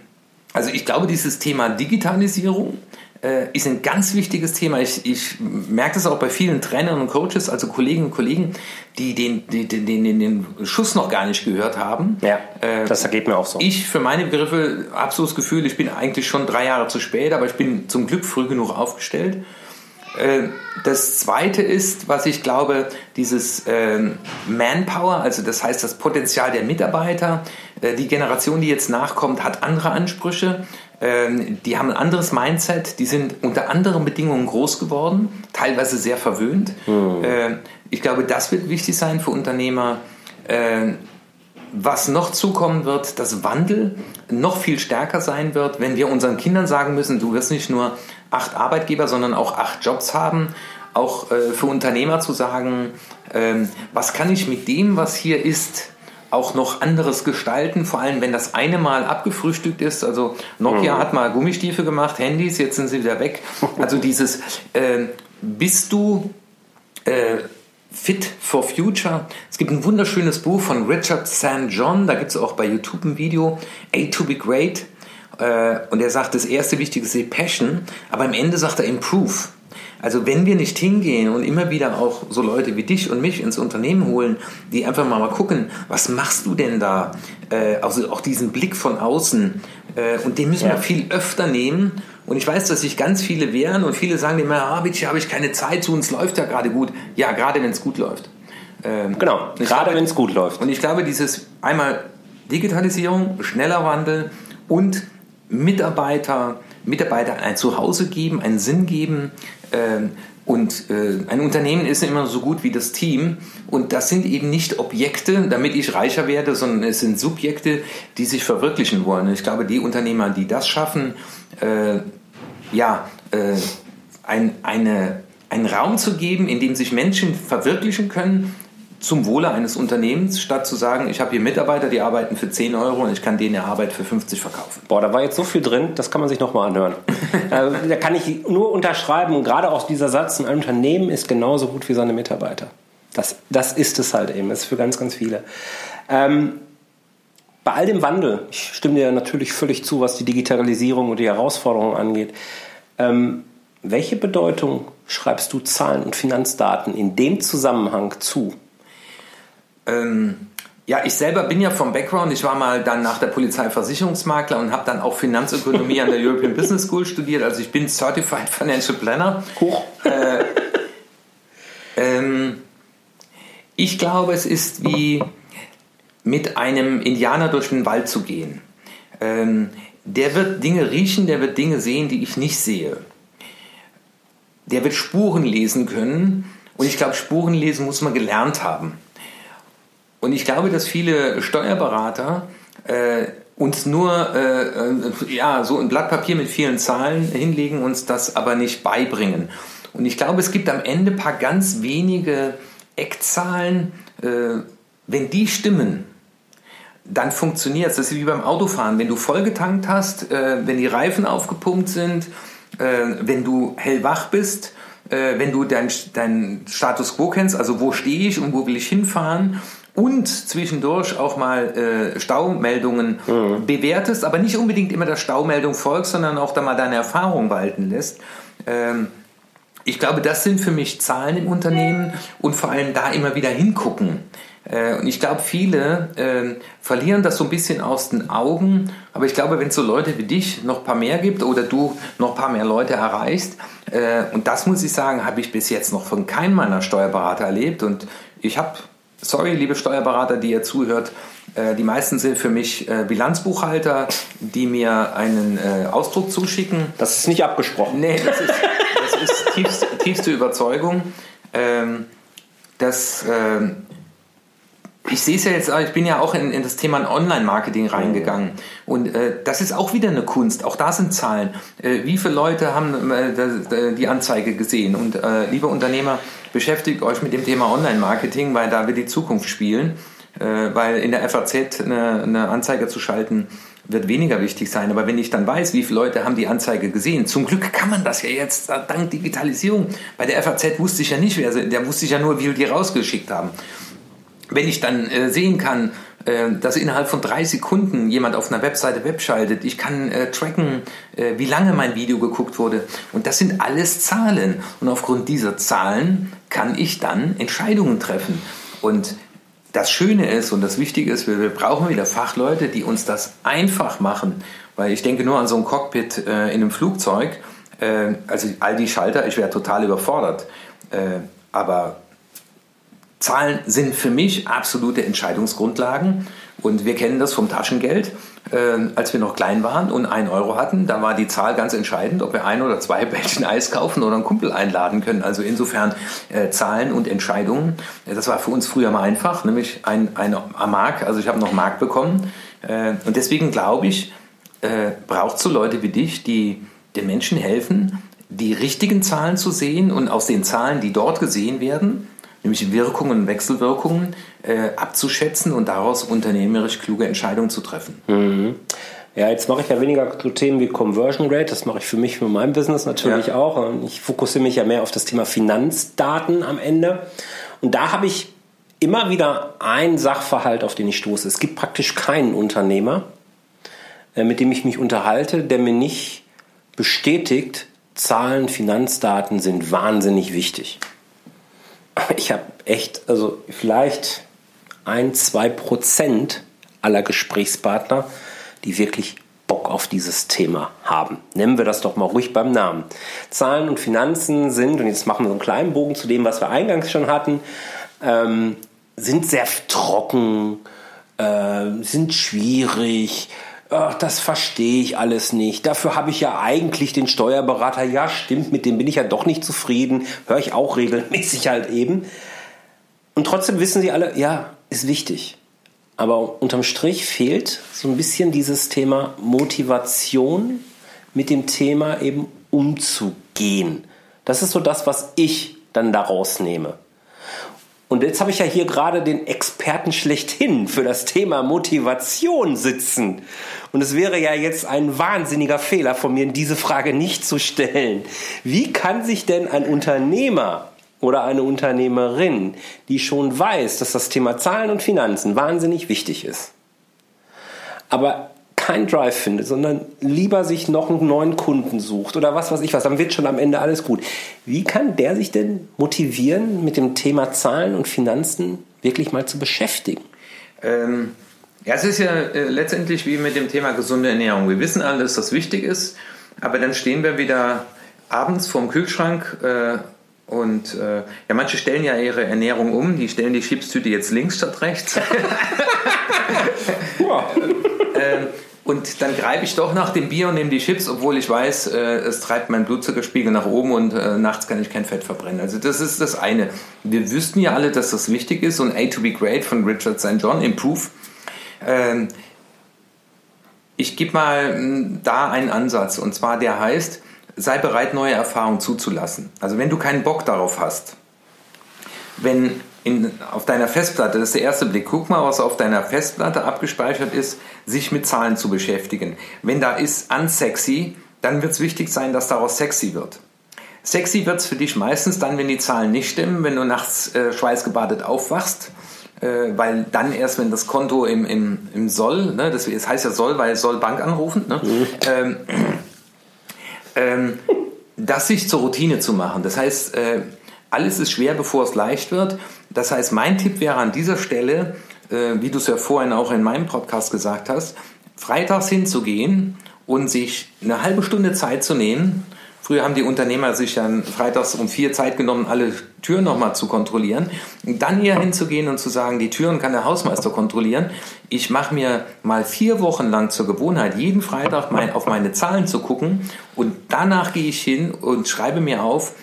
also ich glaube, dieses Thema Digitalisierung äh, ist ein ganz wichtiges Thema. Ich, ich merke das auch bei vielen Trainern und Coaches, also Kolleginnen und Kollegen, die den, den, den, den Schuss noch gar nicht gehört haben. Ja, äh, das ergeht mir auch so. Ich für meine Begriffe habe so das Gefühl, ich bin eigentlich schon drei Jahre zu spät, aber ich bin zum Glück früh genug aufgestellt. Äh, das zweite ist, was ich glaube, dieses ähm, Manpower, also das heißt das Potenzial der Mitarbeiter, Äh, die Generation, die jetzt nachkommt, hat andere Ansprüche. Ähm, die haben ein anderes Mindset. Die sind unter anderen Bedingungen groß geworden, teilweise sehr verwöhnt. Mhm. Ich glaube, das wird wichtig sein für Unternehmer. Was noch zukommen wird, dass Wandel noch viel stärker sein wird, wenn wir unseren Kindern sagen müssen, du wirst nicht nur acht Arbeitgeber, sondern auch acht Jobs haben. Auch für Unternehmer zu sagen, ähm, was kann ich mit dem, was hier ist, auch noch anderes gestalten, vor allem wenn das eine Mal abgefrühstückt ist. Also Nokia mhm. hat mal Gummistiefel gemacht, Handys, jetzt sind sie wieder weg. Also dieses, äh, bist du äh, fit for future? Es gibt ein wunderschönes Buch von Richard St. John, da gibt es auch bei YouTube ein Video, A to be great. Äh, und er sagt, das erste Wichtige ist Passion, aber am Ende sagt er Improve. Also wenn wir nicht hingehen und immer wieder auch so Leute wie dich und mich ins Unternehmen holen, die einfach mal, mal gucken, was machst du denn da? Äh, also auch diesen Blick von außen. Äh, und den müssen ja. wir viel öfter nehmen. Und ich weiß, dass sich ganz viele wehren und viele sagen immer, ah, bitte habe ich keine Zeit zu, uns läuft ja gerade gut. Ja, gerade wenn es gut läuft. Ähm, genau, gerade wenn es gut läuft. Und ich glaube, dieses einmal Digitalisierung, schneller Wandel und Mitarbeiter, Mitarbeiter ein Zuhause geben, einen Sinn geben, und äh, ein Unternehmen ist immer so gut wie das Team. Und das sind eben nicht Objekte, damit ich reicher werde, sondern es sind Subjekte, die sich verwirklichen wollen. Ich glaube, die Unternehmer, die das schaffen, äh, ja, äh, ein, eine, einen Raum zu geben, in dem sich Menschen verwirklichen können, zum Wohle eines Unternehmens, statt zu sagen, ich habe hier Mitarbeiter, die arbeiten für 10 Euro und ich kann denen eine Arbeit für 50 verkaufen. Boah, da war jetzt so viel drin, das kann man sich nochmal anhören. äh, da kann ich nur unterschreiben, und gerade auch dieser Satz, ein Unternehmen ist genauso gut wie seine Mitarbeiter. Das, das ist es halt eben, das ist für ganz, ganz viele. Ähm, bei all dem Wandel, ich stimme dir natürlich völlig zu, was die Digitalisierung und die Herausforderungen angeht, ähm, welche Bedeutung schreibst du Zahlen und Finanzdaten in dem Zusammenhang zu? Ähm, ja, ich selber bin ja vom Background. Ich war mal dann nach der Polizei Versicherungsmakler und habe dann auch Finanzökonomie an der European Business School studiert. Also ich bin Certified Financial Planner. Hoch. Äh, ähm, ich glaube, es ist wie mit einem Indianer durch den Wald zu gehen. Ähm, der wird Dinge riechen, der wird Dinge sehen, die ich nicht sehe. Der wird Spuren lesen können. Und ich glaube, Spuren lesen muss man gelernt haben. Und ich glaube, dass viele Steuerberater äh, uns nur äh, äh, ja, so ein Blatt Papier mit vielen Zahlen hinlegen, uns das aber nicht beibringen. Und ich glaube, es gibt am Ende ein paar ganz wenige Eckzahlen, äh, wenn die stimmen, dann funktioniert es. Das ist wie beim Autofahren. Wenn du vollgetankt hast, äh, wenn die Reifen aufgepumpt sind, äh, wenn du hellwach bist, äh, wenn du deinen dein Status quo kennst, also wo stehe ich und wo will ich hinfahren und zwischendurch auch mal äh, Staumeldungen mhm. bewertest, aber nicht unbedingt immer der Staumeldung folgst, sondern auch da mal deine Erfahrung walten lässt. Ähm, ich glaube, das sind für mich Zahlen im Unternehmen und vor allem da immer wieder hingucken. Äh, und ich glaube, viele äh, verlieren das so ein bisschen aus den Augen. Aber ich glaube, wenn es so Leute wie dich noch ein paar mehr gibt oder du noch ein paar mehr Leute erreichst, äh, und das muss ich sagen, habe ich bis jetzt noch von keinem meiner Steuerberater erlebt. Und ich habe sorry, liebe Steuerberater, die ihr zuhört, äh, die meisten sind für mich äh, Bilanzbuchhalter, die mir einen äh, Ausdruck zuschicken. Das ist nicht abgesprochen. Nee, das ist, das ist tiefste, tiefste Überzeugung. Ähm, dass, ähm, ich sehe es ja jetzt, ich bin ja auch in, in das Thema Online-Marketing reingegangen. Und äh, das ist auch wieder eine Kunst. Auch da sind Zahlen. Äh, wie viele Leute haben äh, die Anzeige gesehen? Und äh, liebe Unternehmer, beschäftigt euch mit dem Thema Online-Marketing, weil da wird die Zukunft spielen. Äh, weil in der FAZ eine, eine Anzeige zu schalten, wird weniger wichtig sein. Aber wenn ich dann weiß, wie viele Leute haben die Anzeige gesehen, zum Glück kann man das ja jetzt dank Digitalisierung. Bei der FAZ wusste ich ja nicht, wer, der wusste ich ja nur, wie wir die rausgeschickt haben. Wenn ich dann äh, sehen kann, äh, dass innerhalb von drei Sekunden jemand auf einer Webseite webschaltet. Ich kann äh, tracken, äh, wie lange mein Video geguckt wurde. Und das sind alles Zahlen. Und aufgrund dieser Zahlen kann ich dann Entscheidungen treffen. Und das Schöne ist und das Wichtige ist, wir, wir brauchen wieder Fachleute, die uns das einfach machen. Weil ich denke nur an so ein Cockpit äh, in einem Flugzeug. Äh, also all die Schalter, ich wäre total überfordert. Aber Zahlen sind für mich absolute Entscheidungsgrundlagen. Und wir kennen das vom Taschengeld. Äh, als wir noch klein waren und ein Euro hatten, da war die Zahl ganz entscheidend, ob wir ein oder zwei Bällchen Eis kaufen oder einen Kumpel einladen können. Also insofern äh, Zahlen und Entscheidungen. Das war für uns früher mal einfach, nämlich ein, eine Mark. Also ich habe noch Mark bekommen. Äh, und deswegen glaube ich, äh, braucht so Leute wie dich, die den Menschen helfen, die richtigen Zahlen zu sehen und aus den Zahlen, die dort gesehen werden, nämlich Wirkungen und Wechselwirkungen, äh, abzuschätzen und daraus unternehmerisch kluge Entscheidungen zu treffen. Mhm. Ja, jetzt mache ich ja weniger so Themen wie Conversion Rate, das mache ich für mich, für mein Business natürlich ja. auch. Und ich fokussiere mich ja mehr auf das Thema Finanzdaten am Ende. Und da habe ich immer wieder einen Sachverhalt, auf den ich stoße. Es gibt praktisch keinen Unternehmer, äh, mit dem ich mich unterhalte, der mir nicht bestätigt, Zahlen, Finanzdaten sind wahnsinnig wichtig. Ich habe echt, also vielleicht ein, zwei Prozent aller Gesprächspartner, die wirklich Bock auf dieses Thema haben. Nennen wir das doch mal ruhig beim Namen. Zahlen und Finanzen sind, und jetzt machen wir so einen kleinen Bogen zu dem, was wir eingangs schon hatten, ähm, sind sehr trocken, äh, sind schwierig, ach, das verstehe ich alles nicht. Dafür habe ich ja eigentlich den Steuerberater. Ja, stimmt, mit dem bin ich ja doch nicht zufrieden. Höre ich auch regelmäßig halt eben. Und trotzdem wissen sie alle, ja, ist wichtig. Aber unterm Strich fehlt so ein bisschen dieses Thema Motivation mit dem Thema eben umzugehen. Das ist so das, was ich dann daraus nehme. Und jetzt habe ich ja hier gerade den Experten schlechthin für das Thema Motivation sitzen. Und es wäre ja jetzt ein wahnsinniger Fehler von mir, diese Frage nicht zu stellen. Wie kann sich denn ein Unternehmer oder eine Unternehmerin, die schon weiß, dass das Thema Zahlen und Finanzen wahnsinnig wichtig ist, aber keinen Drive findet, sondern lieber sich noch einen neuen Kunden sucht oder was weiß ich was, dann wird schon am Ende alles gut. Wie kann der sich denn motivieren, mit dem Thema Zahlen und Finanzen wirklich mal zu beschäftigen? Ähm, ja, es ist ja äh, letztendlich wie mit dem Thema gesunde Ernährung. Wir wissen alle, dass das wichtig ist, aber dann stehen wir wieder abends vorm Kühlschrank äh, und äh, ja, manche stellen ja ihre Ernährung um, die stellen die Chipstüte jetzt links statt rechts. ja. ähm, und dann greife ich doch nach dem Bier und nehme die Chips, obwohl ich weiß, äh, es treibt meinen Blutzuckerspiegel nach oben und äh, nachts kann ich kein Fett verbrennen. Also das ist das eine. Wir wüssten ja alle, dass das wichtig ist und A to be great von Richard St. John, Improve. Ähm, ich gebe mal hm, da einen Ansatz und zwar der heißt, sei bereit, neue Erfahrungen zuzulassen. Also wenn du keinen Bock darauf hast, wenn in, auf deiner Festplatte, das ist der erste Blick, guck mal, was auf deiner Festplatte abgespeichert ist, sich mit Zahlen zu beschäftigen. Wenn da ist unsexy, dann wird es wichtig sein, dass daraus sexy wird. Sexy wird es für dich meistens dann, wenn die Zahlen nicht stimmen, wenn du nachts äh, schweißgebadet aufwachst, äh, weil dann erst, wenn das Konto im, im, im Soll, ne, das, das heißt ja Soll, weil soll Bank anrufen, ne, mhm. ähm, ähm, das sich zur Routine zu machen. Das heißt, äh, alles ist schwer, bevor es leicht wird. Das heißt, mein Tipp wäre an dieser Stelle, äh, wie du es ja vorhin auch in meinem Podcast gesagt hast, freitags hinzugehen und sich eine halbe Stunde Zeit zu nehmen. Früher haben die Unternehmer sich dann freitags um vier Zeit genommen, alle Türen nochmal zu kontrollieren. Und dann hier hinzugehen und zu sagen, die Türen kann der Hausmeister kontrollieren. Ich mache mir mal vier Wochen lang zur Gewohnheit, jeden Freitag mein, auf meine Zahlen zu gucken. Und danach gehe ich hin und schreibe mir auf,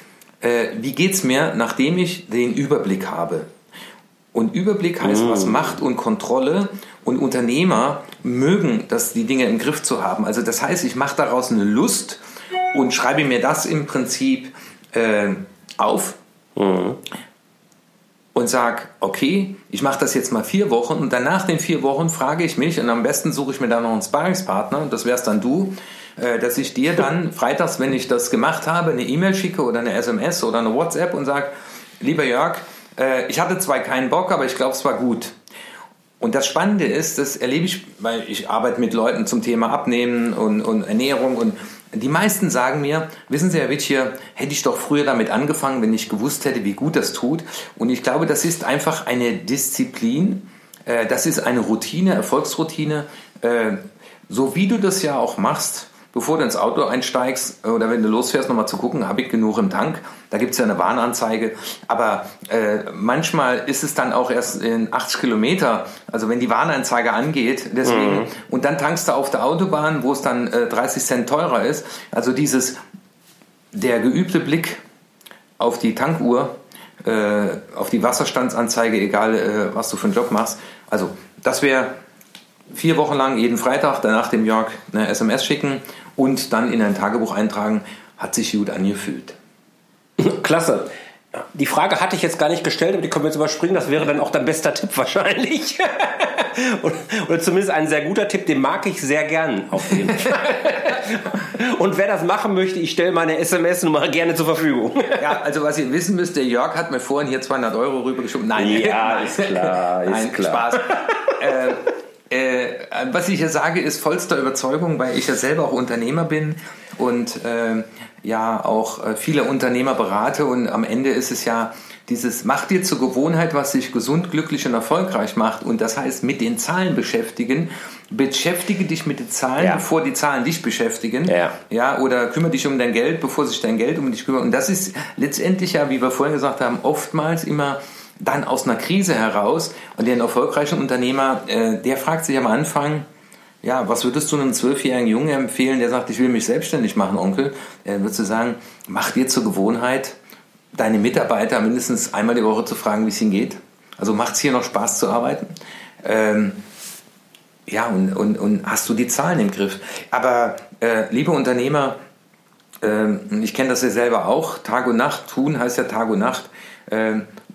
äh, wie geht es mir, nachdem ich den Überblick habe. Und Überblick heißt, mm. was Macht und Kontrolle und Unternehmer mögen, das, die Dinge im Griff zu haben. Also das heißt, ich mache daraus eine Lust und schreibe mir das im Prinzip äh, auf mm. und sage, okay, ich mache das jetzt mal vier Wochen und dann nach den vier Wochen frage ich mich und am besten suche ich mir dann noch einen Sparringspartner, das wär's dann du, dass ich dir dann freitags, wenn ich das gemacht habe, eine E-Mail schicke oder eine SMS oder eine WhatsApp und sage, lieber Jörg, äh, ich hatte zwar keinen Bock, aber ich glaube, es war gut. Und das Spannende ist, das erlebe ich, weil ich arbeite mit Leuten zum Thema Abnehmen und, und Ernährung und die meisten sagen mir, wissen Sie, Herr Wittchier, hätte ich doch früher damit angefangen, wenn ich gewusst hätte, wie gut das tut. Und ich glaube, das ist einfach eine Disziplin, äh, das ist eine Routine, Erfolgsroutine. So wie du das ja auch machst, bevor du ins Auto einsteigst oder wenn du losfährst, nochmal zu gucken, habe ich genug im Tank. Da gibt es ja eine Warnanzeige. Aber äh, manchmal ist es dann auch erst in 80 Kilometer, also wenn die Warnanzeige angeht, deswegen, mhm. und dann tankst du auf der Autobahn, wo es dann äh, 30 Cent teurer ist. Also dieses, der geübte Blick auf die Tankuhr, äh, auf die Wasserstandsanzeige, egal äh, was du für einen Job machst. Also das wäre vier Wochen lang jeden Freitag danach dem Jörg eine SMS schicken und dann in ein Tagebuch eintragen, hat sich gut angefühlt. Klasse. Die Frage hatte ich jetzt gar nicht gestellt, aber die können wir jetzt überspringen. Das wäre dann auch dein bester Tipp wahrscheinlich. Oder zumindest ein sehr guter Tipp, den mag ich sehr gern auf jeden Fall. Und wer das machen möchte, ich stelle meine SMS-Nummer gerne zur Verfügung. Ja, also was ihr wissen müsst, der Jörg hat mir vorhin hier 200 Euro rübergeschoben. Nein, ja, ist klar, ist Nein, klar. Spaß. Äh, äh, was ich hier sage, ist vollster Überzeugung, weil ich ja selber auch Unternehmer bin und äh, ja auch äh, viele Unternehmer berate und am Ende ist es ja dieses mach dir zur Gewohnheit, was dich gesund, glücklich und erfolgreich macht und das heißt mit den Zahlen beschäftigen. Beschäftige dich mit den Zahlen, ja. bevor die Zahlen dich beschäftigen. Ja. ja. Oder kümmere dich um dein Geld, bevor sich dein Geld um dich kümmert. Und das ist letztendlich ja, wie wir vorhin gesagt haben, oftmals immer dann aus einer Krise heraus. Und der erfolgreiche Unternehmer, äh, der fragt sich am Anfang, ja, was würdest du einem zwölfjährigen Jungen empfehlen, der sagt, ich will mich selbstständig machen, Onkel? Äh, würdest du sagen, mach dir zur Gewohnheit, deine Mitarbeiter mindestens einmal die Woche zu fragen, wie es ihnen geht? Also macht es hier noch Spaß zu arbeiten? Ähm, ja, und, und, und hast du die Zahlen im Griff? Aber äh, liebe Unternehmer, äh, ich kenne das ja selber auch, Tag und Nacht, tun heißt ja Tag und Nacht.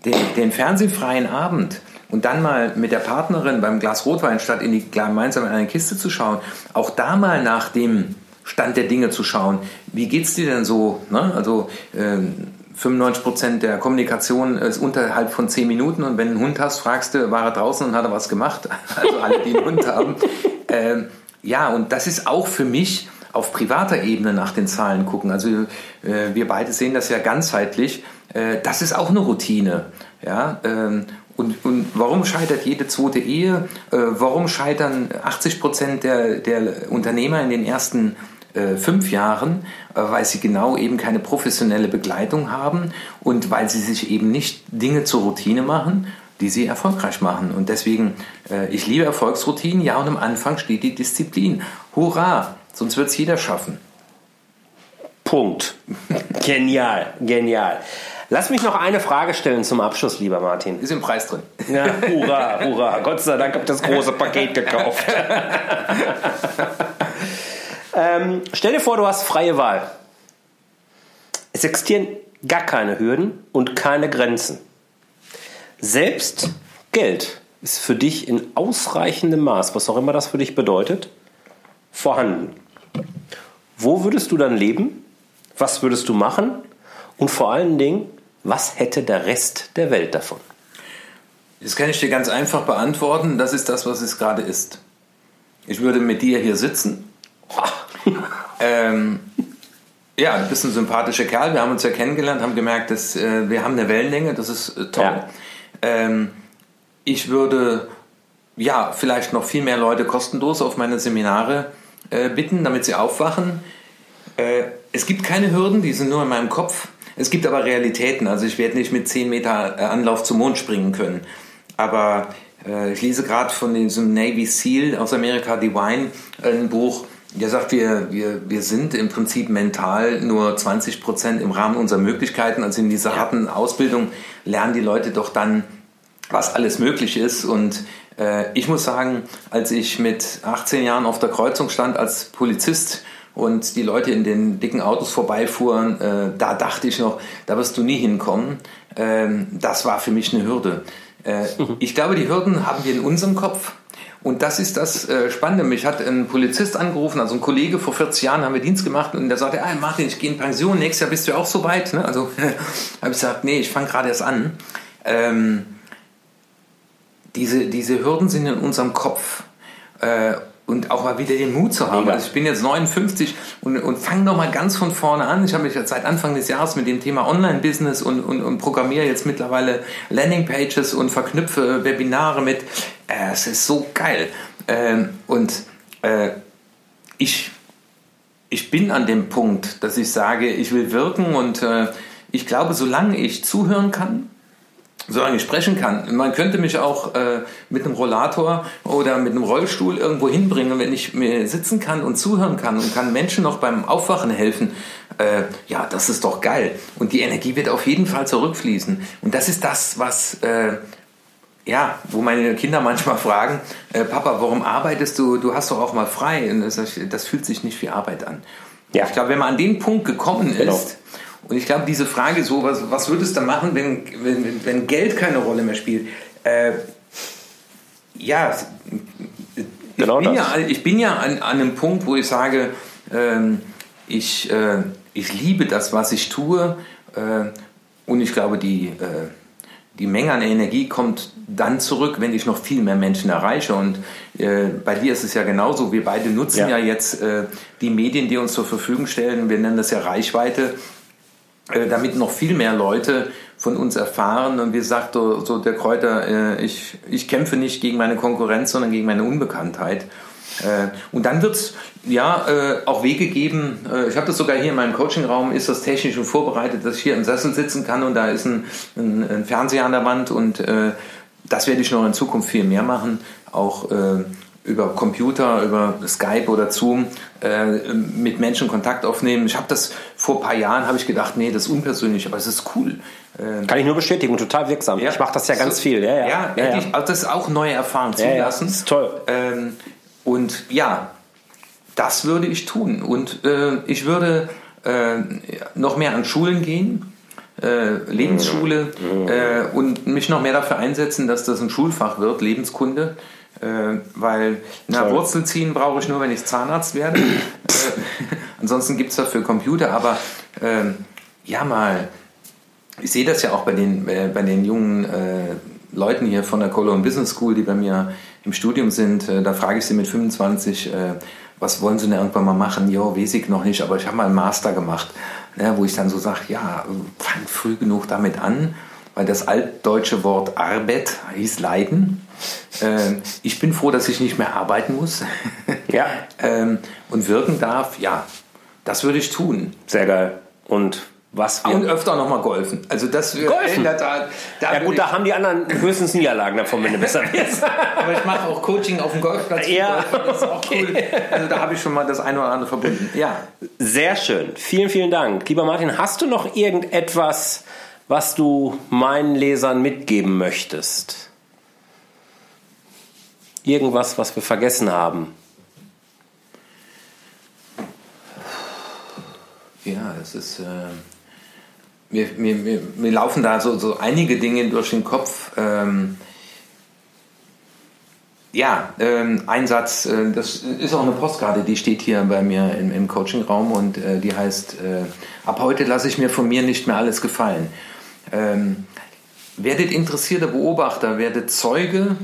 Den, den fernsehfreien Abend und dann mal mit der Partnerin beim Glas Rotwein statt in die gemeinsam in eine Kiste zu schauen, auch da mal nach dem Stand der Dinge zu schauen. Wie geht's dir denn so? Ne? Also ähm, 95 Prozent der Kommunikation ist unterhalb von 10 Minuten und wenn du einen Hund hast, fragst du, war er draußen und hat er was gemacht? Also alle, die einen Hund haben. Ähm, ja, und das ist auch für mich auf privater Ebene nach den Zahlen gucken. Also äh, wir beide sehen das ja ganzheitlich. Äh, das ist auch eine Routine. Ja? Ähm, und, und warum scheitert jede zweite Ehe? Äh, warum scheitern 80 Prozent der, der Unternehmer in den ersten äh, fünf Jahren? Äh, weil sie genau eben keine professionelle Begleitung haben und weil sie sich eben nicht Dinge zur Routine machen, die sie erfolgreich machen. Und deswegen, äh, ich liebe Erfolgsroutinen, ja, und am Anfang steht die Disziplin. Hurra! Sonst wird es jeder schaffen. Punkt. genial, genial. Lass mich noch eine Frage stellen zum Abschluss, lieber Martin. Ist im Preis drin. Ja, hurra, hurra. Gott sei Dank habe ich das große Paket gekauft. ähm, stell dir vor, du hast freie Wahl. Es existieren gar keine Hürden und keine Grenzen. Selbst Geld ist für dich in ausreichendem Maß, was auch immer das für dich bedeutet, vorhanden. Wo würdest du dann leben? Was würdest du machen? Und vor allen Dingen, was hätte der Rest der Welt davon? Das kann ich dir ganz einfach beantworten. Das ist das, was es gerade ist. Ich würde mit dir hier sitzen. ähm, ja, du bist ein sympathischer Kerl. Wir haben uns ja kennengelernt, haben gemerkt, dass äh, wir haben eine Wellenlänge. Das ist äh, toll. Ja. Ähm, ich würde ja vielleicht noch viel mehr Leute kostenlos auf meine Seminare äh, bitten, damit sie aufwachen. Äh, es gibt keine Hürden, die sind nur in meinem Kopf. Es gibt aber Realitäten. Also ich werde nicht mit 10 Meter äh, Anlauf zum Mond springen können. Aber äh, ich lese gerade von diesem Navy SEAL aus Amerika, Divine, ein Buch, der sagt, wir, wir, wir sind im Prinzip mental nur 20 Prozent im Rahmen unserer Möglichkeiten. Also in dieser harten Ausbildung lernen die Leute doch dann, was alles möglich ist. Und äh, ich muss sagen, als ich mit 18 Jahren auf der Kreuzung stand als Polizist, und die Leute in den dicken Autos vorbeifuhren, äh, da dachte ich noch, da wirst du nie hinkommen. Ähm, das war für mich eine Hürde. Äh, mhm. Ich glaube, die Hürden haben wir in unserem Kopf. Und das ist das äh, Spannende. Mich hat ein Polizist angerufen, also ein Kollege, vor 40 Jahren haben wir Dienst gemacht und der sagte, ah, Martin, ich gehe in Pension, nächstes Jahr bist du auch so weit. Ne? Also habe ich gesagt, nee, ich fange gerade erst an. Ähm, diese, diese Hürden sind in unserem Kopf. Äh, und auch mal wieder den Mut zu haben. Also ich bin jetzt 59 und, und fange nochmal ganz von vorne an. Ich habe mich seit Anfang des Jahres mit dem Thema Online-Business und, und, und programmiere jetzt mittlerweile Landing-Pages und verknüpfe Webinare mit. Äh, es ist so geil. Ähm, und äh, ich ich bin an dem Punkt, dass ich sage, ich will wirken und äh, ich glaube, solange ich zuhören kann, solange ich sprechen kann, man könnte mich auch äh, mit einem Rollator oder mit einem Rollstuhl irgendwo hinbringen, wenn ich mir sitzen kann und zuhören kann und kann Menschen noch beim Aufwachen helfen, äh, ja, das ist doch geil. Und die Energie wird auf jeden Fall zurückfließen. Und das ist das, was äh, ja, wo meine Kinder manchmal fragen, äh, Papa, warum arbeitest du? Du hast doch auch mal frei. Und das, das fühlt sich nicht wie Arbeit an. Ja. Ich glaube, wenn man an den Punkt gekommen genau. ist, und ich glaube, diese Frage so, was, was würdest du machen, wenn, wenn, wenn Geld keine Rolle mehr spielt? Äh, ja, genau ich, bin ja, ich bin ja an, an einem Punkt, wo ich sage, ähm, ich, äh, ich liebe das, was ich tue. Äh, und ich glaube, die, äh, die Menge an Energie kommt dann zurück, wenn ich noch viel mehr Menschen erreiche. Und äh, bei dir ist es ja genauso. Wir beide nutzen ja, ja jetzt äh, die Medien, die uns zur Verfügung stellen. Wir nennen das ja Reichweite, damit noch viel mehr Leute von uns erfahren. Und wie sagt so, so der Kräuter, äh, ich, ich kämpfe nicht gegen meine Konkurrenz, sondern gegen meine Unbekanntheit. Äh, und dann wird es ja äh, auch Wege geben. Äh, ich habe das sogar hier in meinem Coachingraum, ist das technisch schon vorbereitet, dass ich hier im Sessel sitzen kann und da ist ein, ein, ein Fernseher an der Wand und das werde ich noch in Zukunft viel mehr machen, auch über Computer, über Skype oder Zoom mit Menschen Kontakt aufnehmen. Ich habe das vor ein paar Jahren, habe ich gedacht, nee, das ist unpersönlich, aber es ist cool. Kann ich nur bestätigen, total wirksam. Ja, ich mache das ja ganz so, viel. Ja, ja. ja, ja, Ich, also das ist auch neue Erfahrungen zulassen. Ja, ist toll. Ähm, und ja, das würde ich tun. Und äh, ich würde äh, noch mehr an Schulen gehen, äh, Lebensschule, mhm. äh, und mich noch mehr dafür einsetzen, dass das ein Schulfach wird, Lebenskunde. Äh, weil na, Wurzel ziehen brauche ich nur, wenn ich Zahnarzt werde. Äh, ansonsten gibt es dafür Computer, aber ähm, ja mal, ich sehe das ja auch bei den, bei den jungen Leuten hier von der Cologne Business School, die bei mir im Studium sind, äh, da frage ich sie mit 25, äh, was wollen sie denn irgendwann mal machen? Jo, weiß ich noch nicht, aber ich habe mal einen Master gemacht, ne, wo ich dann so sage, ja, fang früh genug damit an, weil das altdeutsche Wort Arbeit hieß Leiden. Ähm, ich bin froh, dass ich nicht mehr arbeiten muss ja. ähm, und wirken darf. Ja, das würde ich tun. Sehr geil. Und was wir und öfter nochmal golfen. Also das golfen. in der Tat. Da ja gut, da haben die anderen höchstens Niederlagen davon, wenn du besser bist. Aber ich mache auch Coaching auf dem Golfplatz. Ja, das ist auch okay. cool. Also da habe ich schon mal das eine oder andere verbunden. Ja. Sehr schön. Vielen, vielen Dank. Lieber Martin, hast du noch irgendetwas, was du meinen Lesern mitgeben möchtest? Irgendwas, was wir vergessen haben? Ja, es ist. Äh mir, mir, mir, mir laufen da so, so einige Dinge durch den Kopf. Ähm, ja, ähm, ein Satz, äh, das ist auch eine Postkarte, die steht hier bei mir im, im Coachingraum und äh, die heißt, äh, ab heute lasse ich mir von mir nicht mehr alles gefallen. Ähm, werdet interessierte Beobachter, werdet Zeuge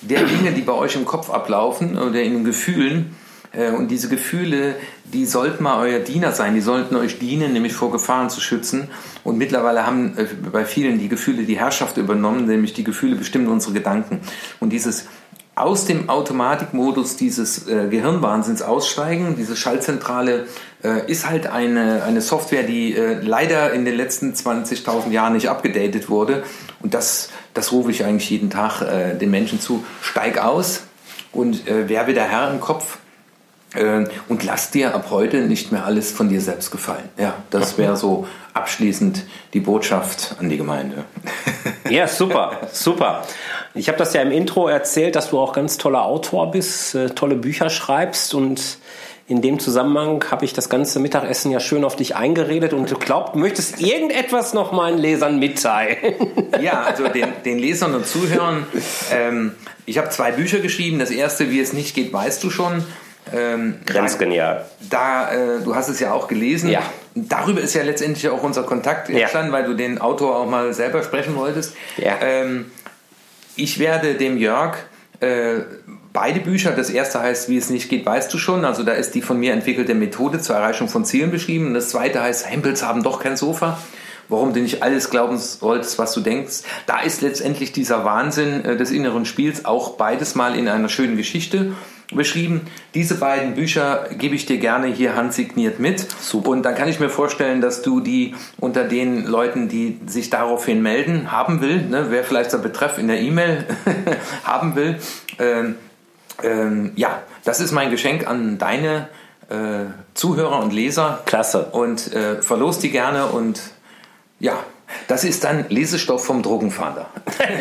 der Dinge, die bei euch im Kopf ablaufen oder in den Gefühlen äh, und diese Gefühle, die sollten mal euer Diener sein, die sollten euch dienen, nämlich vor Gefahren zu schützen. Und mittlerweile haben äh, bei vielen die Gefühle die Herrschaft übernommen, nämlich die Gefühle bestimmen unsere Gedanken. Und dieses aus dem Automatikmodus dieses äh, Gehirnwahnsinns aussteigen. Diese Schaltzentrale äh, ist halt eine, eine Software, die äh, leider in den letzten 20.000 Jahren nicht abgedatet wurde. Und das, das rufe ich eigentlich jeden Tag äh, den Menschen zu. Steig aus und äh, wer wieder Herr im Kopf äh, und lass dir ab heute nicht mehr alles von dir selbst gefallen. Ja, das wäre so abschließend die Botschaft an die Gemeinde. Ja, super, super. Ich habe das ja im Intro erzählt, dass du auch ganz toller Autor bist, äh, tolle Bücher schreibst und in dem Zusammenhang habe ich das ganze Mittagessen ja schön auf dich eingeredet und du glaubst, du möchtest irgendetwas noch meinen Lesern mitteilen. Ja, also den, den Lesern und Zuhörern. Ähm, ich habe zwei Bücher geschrieben. Das erste, wie es nicht geht, weißt du schon. Ähm, Grenzgenial. Da, äh, du hast es ja auch gelesen. Ja. Darüber ist ja letztendlich auch unser Kontakt entstanden, ja. weil du den Autor auch mal selber sprechen wolltest. Ja. Ähm, ich werde dem Jörg äh, beide Bücher, das erste heißt, wie es nicht geht, weißt du schon. Also da ist die von mir entwickelte Methode zur Erreichung von Zielen beschrieben. Und das zweite heißt, Hempels haben doch kein Sofa warum du nicht alles glauben solltest, was du denkst. Da ist letztendlich dieser Wahnsinn äh, des inneren Spiels auch beides mal in einer schönen Geschichte. beschrieben. Diese beiden Bücher gebe ich dir gerne hier handsigniert mit. Super. Und dann kann ich mir vorstellen, dass du die unter den Leuten, die sich daraufhin melden, haben will, ne, wer vielleicht der Betreff in der E-Mail haben will. Ähm, ähm, ja, das ist mein Geschenk an deine äh, Zuhörer und Leser. Klasse. Und äh, verlost die gerne und ja, das ist dann Lesestoff vom Drogenfahnder.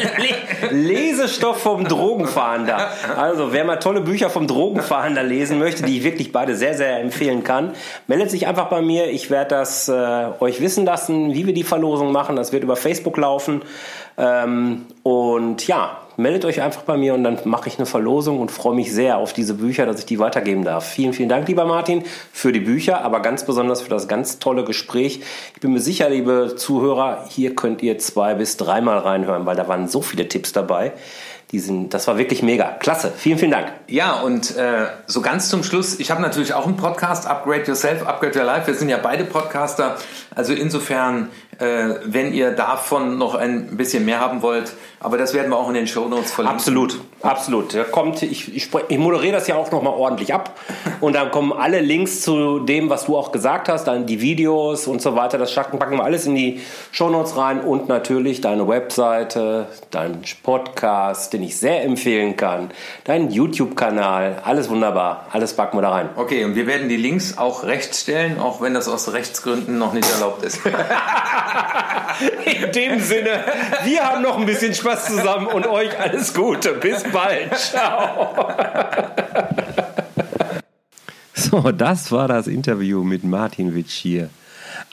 Lesestoff vom Drogenfahnder. Also, wer mal tolle Bücher vom Drogenfahnder lesen möchte, die ich wirklich beide sehr, sehr empfehlen kann, meldet sich einfach bei mir. Ich werde das äh, euch wissen lassen, wie wir die Verlosung machen. Das wird über Facebook laufen. Ähm, und ja, meldet euch einfach bei mir und dann mache ich eine Verlosung und freue mich sehr auf diese Bücher, dass ich die weitergeben darf. Vielen, vielen Dank, lieber Martin, für die Bücher, aber ganz besonders für das ganz tolle Gespräch. Ich bin mir sicher, liebe Zuhörer, hier könnt ihr zwei bis dreimal reinhören, weil da waren so viele Tipps dabei. Die sind, das war wirklich mega. Klasse. Vielen, vielen Dank. Ja, und äh, so ganz zum Schluss, ich habe natürlich auch einen Podcast, Upgrade Yourself, Upgrade Your Life. Wir sind ja beide Podcaster. Also insofern äh, wenn ihr davon noch ein bisschen mehr haben wollt. Aber das werden wir auch in den Show Notes verlinken. Absolut, absolut. Da kommt, ich, ich, ich moderiere das ja auch nochmal ordentlich ab. Und dann kommen alle Links zu dem, was du auch gesagt hast, dann die Videos und so weiter. Das packen wir alles in die Show Notes rein und natürlich deine Webseite, dein Podcast, den ich sehr empfehlen kann, deinen YouTube-Kanal. Alles wunderbar. Alles packen wir da rein. Okay, und wir werden die Links auch rechts stellen, auch wenn das aus Rechtsgründen noch nicht erlaubt ist. In dem Sinne, wir haben noch ein bisschen Spaß zusammen und euch alles Gute. Bis bald. Ciao. So, das war das Interview mit Martin Witsch hier.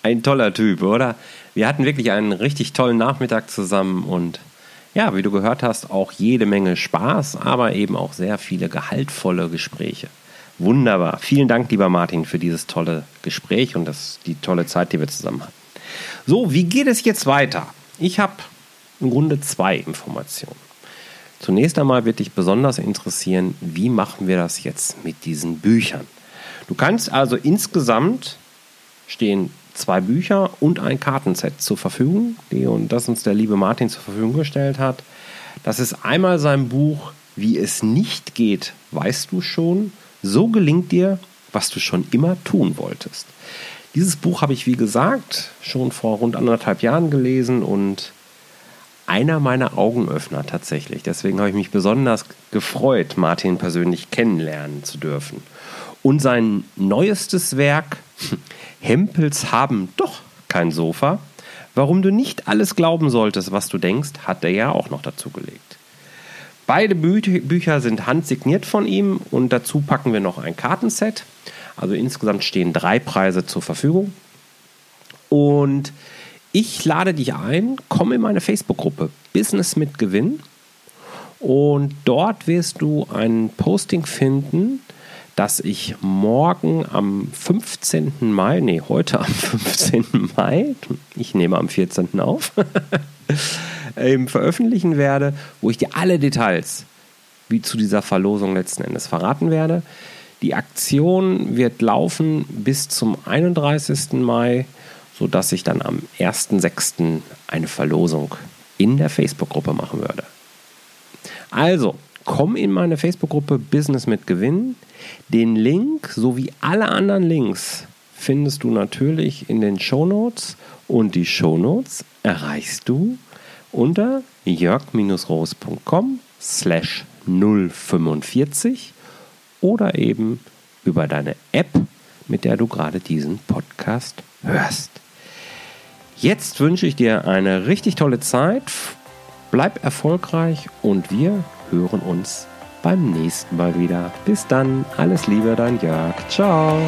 Ein toller Typ, oder? Wir hatten wirklich einen richtig tollen Nachmittag zusammen und ja, wie du gehört hast, auch jede Menge Spaß, aber eben auch sehr viele gehaltvolle Gespräche. Wunderbar. Vielen Dank, lieber Martin, für dieses tolle Gespräch und das, die tolle Zeit, die wir zusammen hatten. So, wie geht es jetzt weiter? Ich habe im Grunde zwei Informationen. Zunächst einmal wird dich besonders interessieren, wie machen wir das jetzt mit diesen Büchern? Du kannst also insgesamt stehen zwei Bücher und ein Kartenset zur Verfügung, die und das uns der liebe Martin zur Verfügung gestellt hat. Das ist einmal sein Buch Wie es nicht geht, weißt du schon. So gelingt dir, was du schon immer tun wolltest. Dieses Buch habe ich, wie gesagt, schon vor rund anderthalb Jahren gelesen und einer meiner Augenöffner tatsächlich. Deswegen habe ich mich besonders gefreut, Martin persönlich kennenlernen zu dürfen. Und sein neuestes Werk, Hempels haben doch kein Sofa, warum du nicht alles glauben solltest, was du denkst, hat er ja auch noch dazu gelegt. Beide Bü Bücher sind handsigniert von ihm und dazu packen wir noch ein Kartenset. Also insgesamt stehen drei Preise zur Verfügung. Und ich lade dich ein, komm in meine Facebook-Gruppe Business mit Gewinn. Und dort wirst du ein Posting finden, dass ich morgen am 15. Mai, nee, heute am 15. Mai, ich nehme am 14. auf, veröffentlichen werde, wo ich dir alle Details wie zu dieser Verlosung letzten Endes verraten werde. Die Aktion wird laufen bis zum 31. Mai, sodass ich dann am 1.6. eine Verlosung in der Facebook-Gruppe machen würde. Also, komm in meine Facebook-Gruppe Business mit Gewinn. Den Link sowie alle anderen Links findest du natürlich in den Show Notes und die Show Notes erreichst du unter jörg-roos.com slash 045 oder eben über deine App, mit der du gerade diesen Podcast hörst. Jetzt wünsche ich dir eine richtig tolle Zeit. Bleib erfolgreich und wir hören uns beim nächsten Mal wieder. Bis dann, alles Liebe, dein Jörg. Ciao.